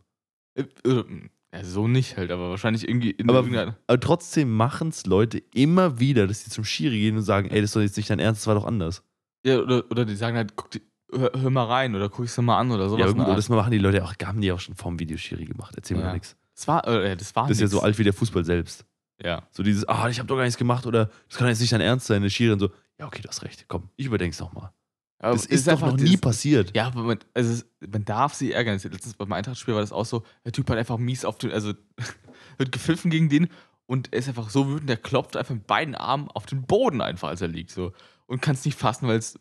Äh, äh, Ja, so nicht halt, aber wahrscheinlich irgendwie in Aber- irgendeiner. Aber trotzdem machen es Leute immer wieder, dass sie zum Schiri gehen und sagen, ey, das doch jetzt nicht dein Ernst, das war doch anders. Ja, oder, oder die sagen halt, guck die, hör, hör mal rein oder guck dir mal an oder sowas. ja, gut, aber das machen die Leute auch, haben die auch schon vorm Videoschiri gemacht. Erzähl mir Ja. mal nichts. das war, äh, das war Das ist ja nix. so alt wie der Fußball selbst. Ja. So dieses, ah, ich habe doch gar nichts gemacht oder das kann jetzt nicht dein Ernst sein. Der Schiri dann so, ja, okay, du hast recht, komm, ich überdenk's noch mal. Aber Das es ist, doch einfach noch nie dieses- passiert. Ja, aber man, also es, man darf sie ärgern. Letztens beim Eintracht-Spiel war das auch so, der Typ hat einfach mies auf den, also wird gepfiffen gegen den und er ist einfach so wütend, der klopft einfach mit beiden Armen auf den Boden einfach, als er liegt so und kann es nicht fassen, weil es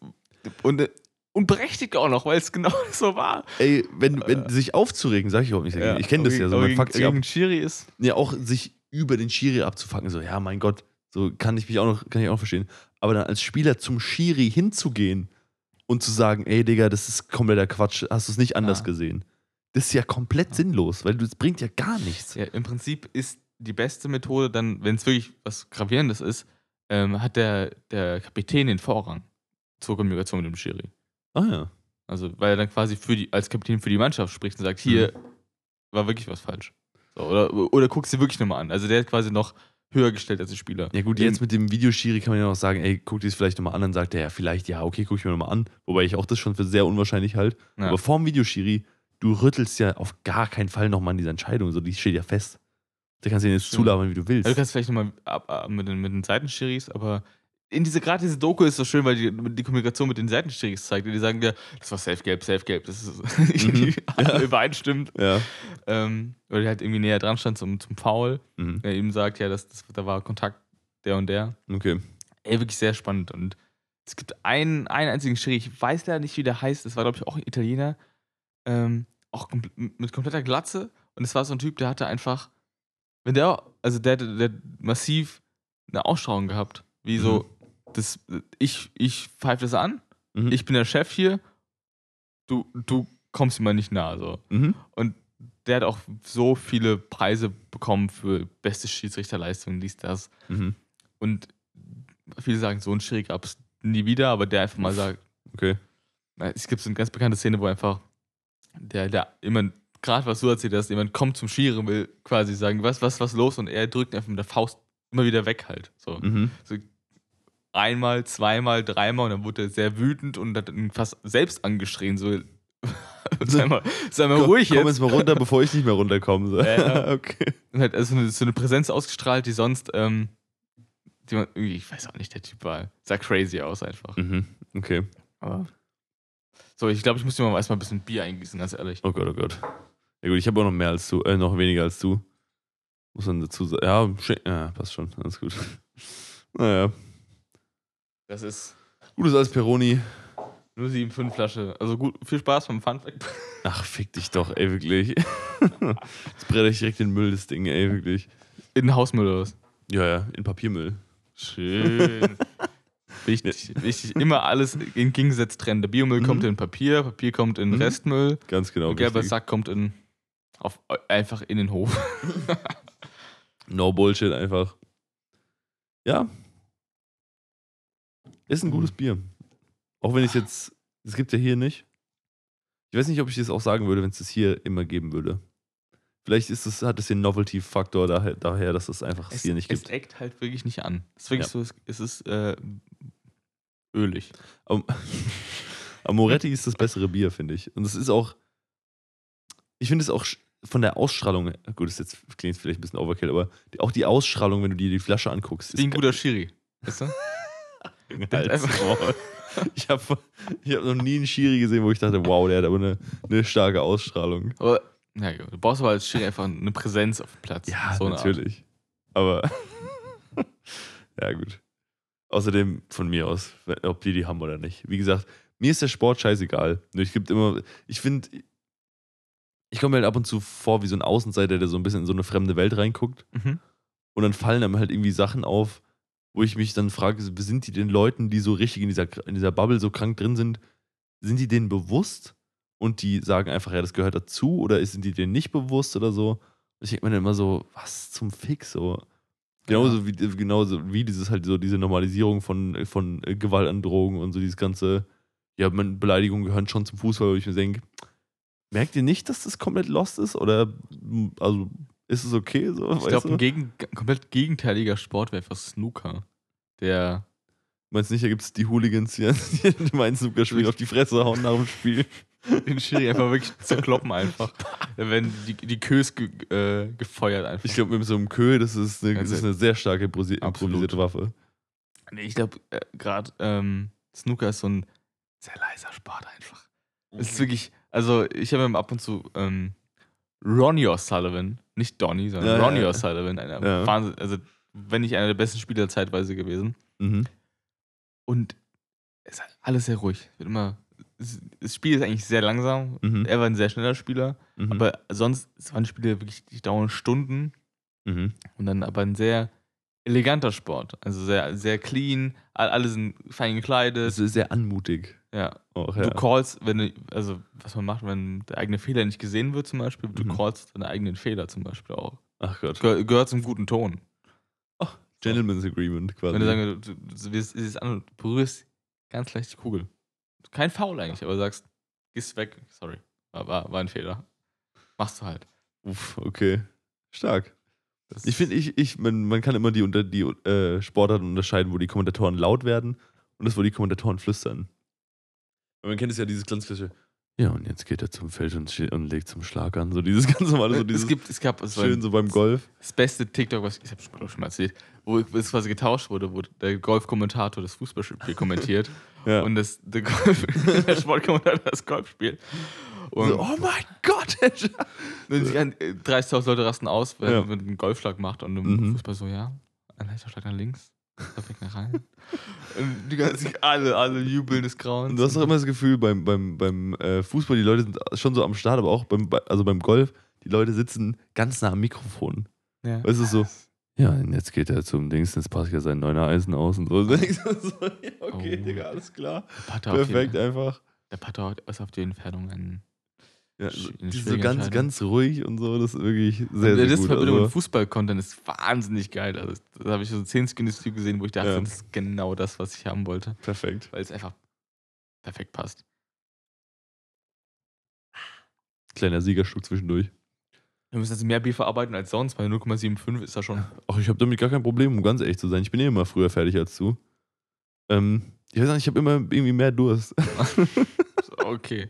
und, äh, und berechtigt auch noch, weil es genau so war. Ey, wenn, wenn sich aufzuregen, sag ich überhaupt nicht. ich kenne das ja so. Man gegen, fuckt sich ab. gegen Schiri ist Ja, auch sich über den Schiri abzufangen. So, ja, mein Gott, so kann ich mich auch noch, kann ich auch verstehen. Aber dann als Spieler zum Schiri hinzugehen und zu sagen, ey, Digga, das ist kompletter Quatsch, hast du es nicht anders Ja. gesehen. Das ist ja komplett sinnlos, weil das bringt ja gar nichts. Ja, im Prinzip ist die beste Methode dann, wenn es wirklich was Gravierendes ist, ähm, hat der, der Kapitän den Vorrang zur Kommunikation mit dem Schiri. Ah ja. Also, weil er dann quasi für die, als Kapitän für die Mannschaft spricht und sagt, hier war wirklich was falsch. So, oder, oder guckst dir wirklich nochmal an. Also der hat quasi noch höher gestellt als die Spieler. Ja, gut, jetzt mit dem Videoschiri kann man ja noch sagen, ey, guck dir es vielleicht nochmal an. Dann sagt er ja, vielleicht, ja, okay, guck ich mir nochmal an. Wobei ich auch das schon für sehr unwahrscheinlich halte. Ja. Aber vorm Videoschiri, du rüttelst ja auf gar keinen Fall nochmal an dieser Entscheidung. So, die steht ja fest. Da kannst du dir jetzt zulabern, wie du willst. Ja, du kannst vielleicht nochmal ab, ab mit den, mit den Seitenschiris, aber in diese, gerade diese Doku ist so schön, weil die, die Kommunikation mit den Seitenschiris zeigt. Die sagen dir, das war safe-gelb, safe-gelb. Das ist irgendwie alle übereinstimmt. ja. Ähm, oder der halt irgendwie näher dran stand zum, zum Foul. Mhm. Er ihm sagt, ja, das, das, da war Kontakt der und der. Okay. Ey, wirklich sehr spannend. Und es gibt einen, einen einzigen Schiri, ich weiß leider nicht, wie der heißt. Das war, glaube ich, auch ein Italiener. Ähm, auch kompl- mit kompletter Glatze. Und es war so ein Typ, der hatte einfach, wenn der, also der, der, der massiv eine Ausstrahlung gehabt. Wie so, das, ich, ich pfeife das an, Mhm. ich bin der Chef hier, du, du kommst mir nicht nah. So. Mhm. Und der hat auch so viele Preise bekommen für beste Schiedsrichterleistung, dies, das. Mhm. Und viele sagen, so einen Schiri gab es nie wieder, aber der einfach mal sagt, Okay. es gibt so eine ganz bekannte Szene, wo einfach der, der jemand, gerade was du erzählt hast, jemand kommt zum Schiri und will quasi sagen, was, was, was los? Und er drückt einfach mit der Faust immer wieder weg halt. So. Mhm. Einmal, zweimal, dreimal und dann wurde er sehr wütend und hat ihn fast selbst angeschrien, so sei mal, sei mal Komm, ruhig komm jetzt. jetzt mal runter, bevor ich nicht mehr runterkomme. So. Ja. okay. Und hat also so eine Präsenz ausgestrahlt, die sonst, ähm, die man irgendwie, ich weiß auch nicht, der Typ war, sah crazy aus einfach. Mhm. Okay. Aber so, ich glaube, ich muss dir mal erstmal ein bisschen Bier eingießen, ganz ehrlich. Oh Gott, oh Gott. Ja gut, ich habe auch noch mehr als du, äh, noch weniger als du. Muss man dazu sagen. Ja, ja, passt schon. Alles gut. Naja. Das ist Gutes als Peroni. 075 Flasche. Also gut, viel Spaß beim Funfact. Ach, fick dich doch, ey, wirklich. Jetzt brenne ich direkt in den Müll, das Ding, ey, wirklich. In den Hausmüll oder was? Ja, ja, in Papiermüll. Schön. wichtig, wichtig. Immer alles in Gegensatz trennen. Der Biomüll Mhm. kommt in Papier, Papier kommt in Mhm. Restmüll, Ganz genau. der gelbe. Sack kommt in auf, einfach in den Hof. No Bullshit einfach. Ja. Ist ein gutes Bier. Auch wenn ich es jetzt, es gibt ja hier nicht. Ich weiß nicht, ob ich das auch sagen würde, wenn es das hier immer geben würde. Vielleicht ist es, hat es den Novelty-Faktor daher, daher, dass es einfach es hier nicht es gibt. eckt halt wirklich nicht an. Es ist wirklich Ja. so, es, es ist äh, ölig. Am- Amoretti ist das bessere Bier, finde ich. Und es ist auch, ich finde es auch von der Ausstrahlung, gut, das ist jetzt, klingt vielleicht ein bisschen Overkill, aber die, auch die Ausstrahlung, wenn du dir die Flasche anguckst, Wie ein ist guter Schiri. Weißt du? Maul. Ich habe ich hab noch nie einen Schiri gesehen, wo ich dachte, wow, der hat aber eine, eine starke Ausstrahlung. Aber, ja, du brauchst aber als Schiri einfach eine Präsenz auf dem Platz. Ja, So eine Art. natürlich. Aber ja, gut. Außerdem von mir aus, ob die die haben oder nicht. Wie gesagt, mir ist der Sport scheißegal. Ich gibt immer, ich finde, ich komme mir halt ab und zu vor wie so ein Außenseiter, der so ein bisschen in so eine fremde Welt reinguckt. Mhm. Und dann fallen einem halt irgendwie Sachen auf, wo ich mich dann frage, sind die den Leuten, die so richtig in dieser, in dieser Bubble so krank drin sind, sind die denen bewusst und die sagen einfach, ja, das gehört dazu oder sind die denen nicht bewusst oder so? Und ich denke mir dann immer so, was zum Fix so? Genauso, wie, genauso wie dieses halt so, diese Normalisierung von, von äh, Gewaltandrohungen und so dieses ganze, ja, Beleidigungen gehören schon zum Fußball, wo ich mir denke, merkt ihr nicht, dass das komplett lost ist? Oder, also, ist es okay so? Ich glaube, ein gegen, komplett gegenteiliger Sport wäre einfach Snooker. Der. Meinst du nicht, da gibt es die Hooligans, die, die meinen Snooker-Spiel auf die Fresse hauen nach dem Spiel? Den Schiri einfach wirklich zerkloppen einfach. Da werden die, die Kös ge, äh, gefeuert einfach. Ich glaube, mit so einem Köhl, das ist eine, das ist eine sehr starke Absolut. improvisierte Waffe. Nee, ich glaube, äh, gerade ähm, Snooker ist so ein sehr leiser Sport einfach. Es ist wirklich, also ich habe ab und zu ähm, Ronnie O'Sullivan, nicht Donny, sondern Ja, Ronnie ja. O'Sullivan, einer Ja. Wahnsinn, also wenn nicht einer der besten Spieler zeitweise gewesen. Mhm. Und es ist halt alles sehr ruhig. Wird immer, das Spiel ist eigentlich sehr langsam. Mhm. Er war ein sehr schneller Spieler, Mhm. aber sonst es waren Spiele wirklich, die dauern Stunden Mhm. und dann aber ein sehr eleganter Sport. Also sehr, sehr clean, all- alle sind fein gekleidet. Ist sehr anmutig. Ja. Auch, Du ja. callst, wenn du, also was man macht, wenn der eigene Fehler nicht gesehen wird, zum Beispiel, du Mhm. callst deine eigenen Fehler zum Beispiel auch. Ach Gott. Gehör, gehört zum guten Ton. Gentleman's Agreement quasi. Wenn du sagst, du, du, du, an und du berührst ganz leicht die Kugel. Kein Foul eigentlich, aber sagst, gehst weg, sorry. War, war, war ein Fehler. Machst du halt. Uff, okay. Stark. Das Ich finde, ich, ich, man, man kann immer die, unter, die äh, Sportarten unterscheiden, wo die Kommentatoren laut werden und das, wo die Kommentatoren flüstern. Man kennt es ja, dieses ganz klassische, ja, und jetzt geht er zum Feld und, und legt zum Schlag an. So dieses ganz normale, so dieses es gibt, es gab es schön so beim Golf. das beste TikTok, was ich habe schon, schon mal erzählt, wo es quasi getauscht wurde, wo der Golfkommentator das Fußballspiel kommentiert Ja. und das, der, Golf, der Sportkommentator das Golfspiel. Und so, oh mein Gott, die gan- äh, 30.000 Leute rasten aus, wenn Ja. man einen Golfschlag macht und im Mhm. Fußball so, ja, ein leichter Schlag nach links, perfekt nach rein. und die ganzen, alle, alle jubeln des Grauens. Und du hast doch immer das Gefühl, beim, beim, beim äh, Fußball, die Leute sind schon so am Start, aber auch beim, also beim Golf, die Leute sitzen ganz nah am Mikrofon. ja. Weißt du, so, ja, und jetzt geht er zum Dings, jetzt passt ja sein neuner Eisen aus und so. so ja, okay, Oh. Digga, alles klar. Perfekt, einfach. der Putter ist auf die Entfernung ein. Ja, so, so ganz, ganz ruhig und so, das ist wirklich sehr, das sehr gut. Verbindung mit Also, Fußball-Content ist wahnsinnig geil. Also, da habe ich so 10 Sekunden Video gesehen, wo ich dachte, Ja. das ist genau das, was ich haben wollte, perfekt. weil es einfach perfekt passt. Kleiner Siegerstück zwischendurch. Wir müssen jetzt mehr Bier verarbeiten als sonst, weil 0,75 ist ja schon. Ach, ich habe damit gar kein Problem, um ganz ehrlich zu sein. Ich bin eh immer früher fertig als du. Ähm, ich weiß nicht, ich habe immer irgendwie mehr Durst. Okay.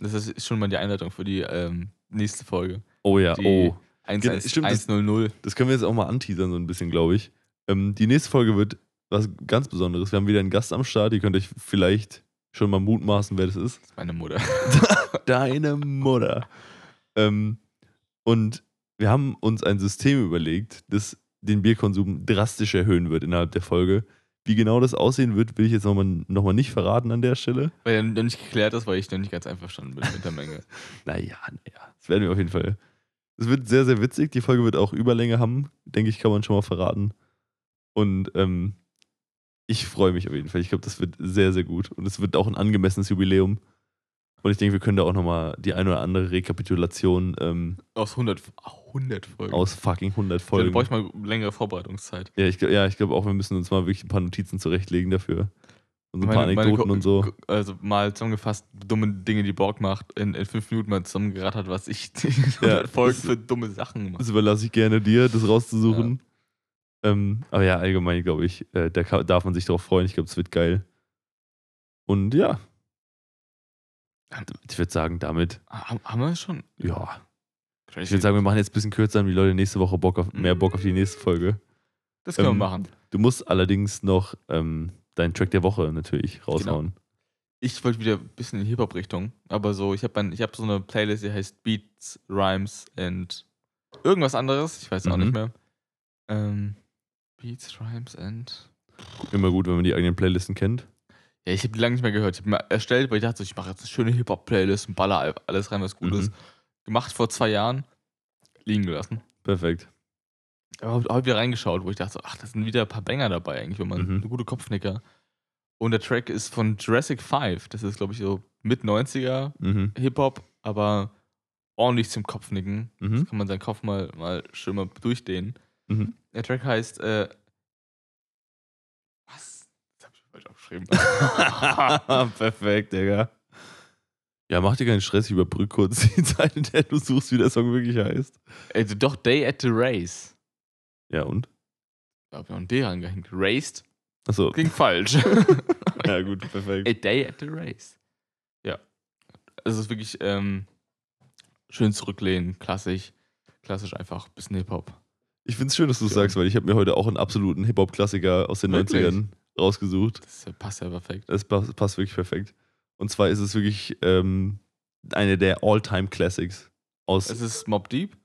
Das ist schon mal die Einleitung für die ähm, nächste Folge. Oh ja, Die- oh. 1, Genau, 1, stimmt, das- 100. Das können wir jetzt auch mal anteasern, so ein bisschen, glaube ich. Ähm, die nächste Folge wird was ganz Besonderes. Wir haben wieder einen Gast am Start. Ihr könnt euch vielleicht schon mal mutmaßen, wer das ist. Das ist meine Mutter. Deine Mutter. Ähm, und wir haben uns ein System überlegt, das den Bierkonsum drastisch erhöhen wird innerhalb der Folge. Wie genau das aussehen wird, will ich jetzt nochmal noch mal nicht verraten an der Stelle. Weil er noch nicht geklärt ist, weil ich noch nicht ganz einverstanden bin mit der Menge. Naja, naja. Das werden wir auf jeden Fall. Es wird sehr, sehr witzig. Die Folge wird auch Überlänge haben, denke ich, kann man schon mal verraten. Und ähm, ich freue mich auf jeden Fall. Ich glaube, das wird sehr, sehr gut. Und es wird auch ein angemessenes Jubiläum. Und ich denke, wir können da auch nochmal die eine oder andere Rekapitulation ähm, Aus 100, 100 Folgen. aus fucking 100 Da Folgen. brauche ich mal längere Vorbereitungszeit. Ja, ich, ja, ich glaube auch, wir müssen uns mal wirklich ein paar Notizen zurechtlegen dafür. Und so ein paar Anekdoten und so. Also mal zusammengefasst, dumme Dinge, die Borg macht, in, in fünf Minuten mal zusammengerattert, was ich die 100 Folgen das- für dumme Sachen mache. Das überlasse ich gerne dir, das rauszusuchen. Ähm, aber ja, allgemein, glaube ich, äh, da kann, darf man sich darauf freuen. Ich glaube, es wird geil. Und ja. Ich würde sagen, damit, Haben, wir es schon? ja. Ich Crazy. würde sagen, wir machen jetzt ein bisschen kürzer, damit die Leute nächste Woche Bock auf, mehr Bock auf die nächste Folge. das können ähm, wir machen. Du musst allerdings noch ähm, deinen Track der Woche natürlich raushauen. Ich wollte wieder ein bisschen in die Hip-Hop-Richtung, aber so, ich habe ich hab so eine Playlist, die heißt Beats, Rhymes and irgendwas anderes, ich weiß auch Mhm. nicht mehr. Ähm, Beats, Rhymes and. Immer gut, wenn man die eigenen Playlisten kennt. Ja, ich habe die lange nicht mehr gehört. Ich habe mir erstellt, weil ich dachte, ich mache jetzt eine schöne Hip-Hop-Playlist und baller alles rein, was gut Mhm. ist. Gemacht vor zwei Jahren, liegen gelassen. Perfekt. Aber habe hab wieder reingeschaut, wo ich dachte, ach, da sind wieder ein paar Banger dabei, eigentlich, wenn man Mhm. eine gute Kopfnicker. Und der Track ist von Jurassic 5. Das ist, glaube ich, so mit 90er Mhm. Hip-Hop, aber ordentlich zum Kopfnicken. Mhm. Kann man seinen Kopf mal, mal schön mal durchdehnen. Mhm. Der Track heißt, äh, was? Das habe ich falsch aufgeschrieben. Perfekt, Digga. Ja, mach dir keinen Stress, ich überbrück kurz die Zeit, in der du suchst, wie der Song wirklich heißt. also doch Day at the Race. Ja, und? Da habe ich noch ein D rangehängt. Raced. Achso. Klingt falsch. Ja, gut, perfekt. A Day at the Race. Ja. Es ist wirklich ähm, schön zurücklehnen, klassisch. Klassisch einfach bisschen Hip-Hop. Ich find's schön, dass du es Ja. sagst, weil ich habe mir heute auch einen absoluten Hip-Hop-Klassiker aus den Wirklich? 90ern rausgesucht. Das passt ja perfekt. Das passt, passt wirklich perfekt. Und zwar ist es wirklich ähm, eine der All-Time-Classics aus. Es ist Mob Deep.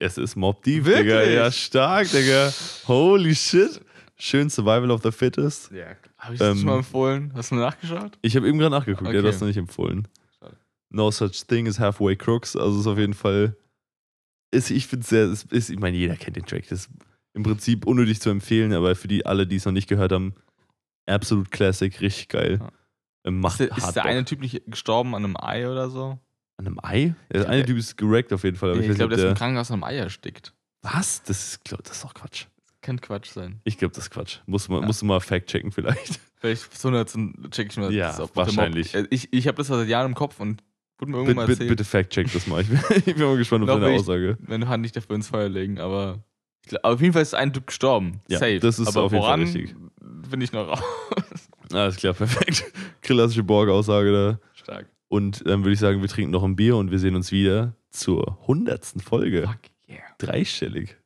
Es ist Mob Deep, Wirklich? Digga. Ja, stark, Digga. Holy shit. Schön Survival of the Fittest. Ja. Habe ich das Ähm, schon mal empfohlen? Hast du mal nachgeschaut? Ich habe eben gerade nachgeguckt, ja, Okay. du hast noch nicht empfohlen. Schade. No such thing as halfway crooks. Also ist auf jeden Fall. Ist, ich finde es sehr. Ist, ist, ich meine, jeder kennt den Track. Das ist im Prinzip unnötig zu empfehlen, aber für die alle, die es noch nicht gehört haben, absolut Classic, richtig geil. Ja. Ähm, Macht Ist der, ist der eine Typ nicht gestorben an einem Ei oder so? An einem Ei? Der eine Typ ist gerackt auf jeden Fall. Nee, ich, ich glaube, der ist im Krankenhaus an einem Ei erstickt. Was? Das ist, glaub, das ist doch Quatsch. Kann Quatsch sein. Ich glaube, das ist Quatsch. Muss man, Ja. musst du mal fact checken vielleicht. Vielleicht so eine check ich mal. Ja, das auf- wahrscheinlich. Äh, Ich, ich habe das seit Jahren im Kopf und wurde mir irgendwann Bitte, mal bitte, erzählt. bitte fact check das mal. Ich bin, ich bin mal gespannt auf deine Aussage. Wenn du Hand nicht dafür ins Feuer legen, aber. Auf jeden Fall ist ein Typ gestorben. Ja, Safe. das ist aber auf jeden Fall richtig. Bin ich noch raus. Alles klar, perfekt. Klassische Borg-Aussage da. Stark. Und dann würde ich sagen, wir trinken noch ein Bier und wir sehen uns wieder zur hundertsten Folge. Fuck yeah. Dreistellig.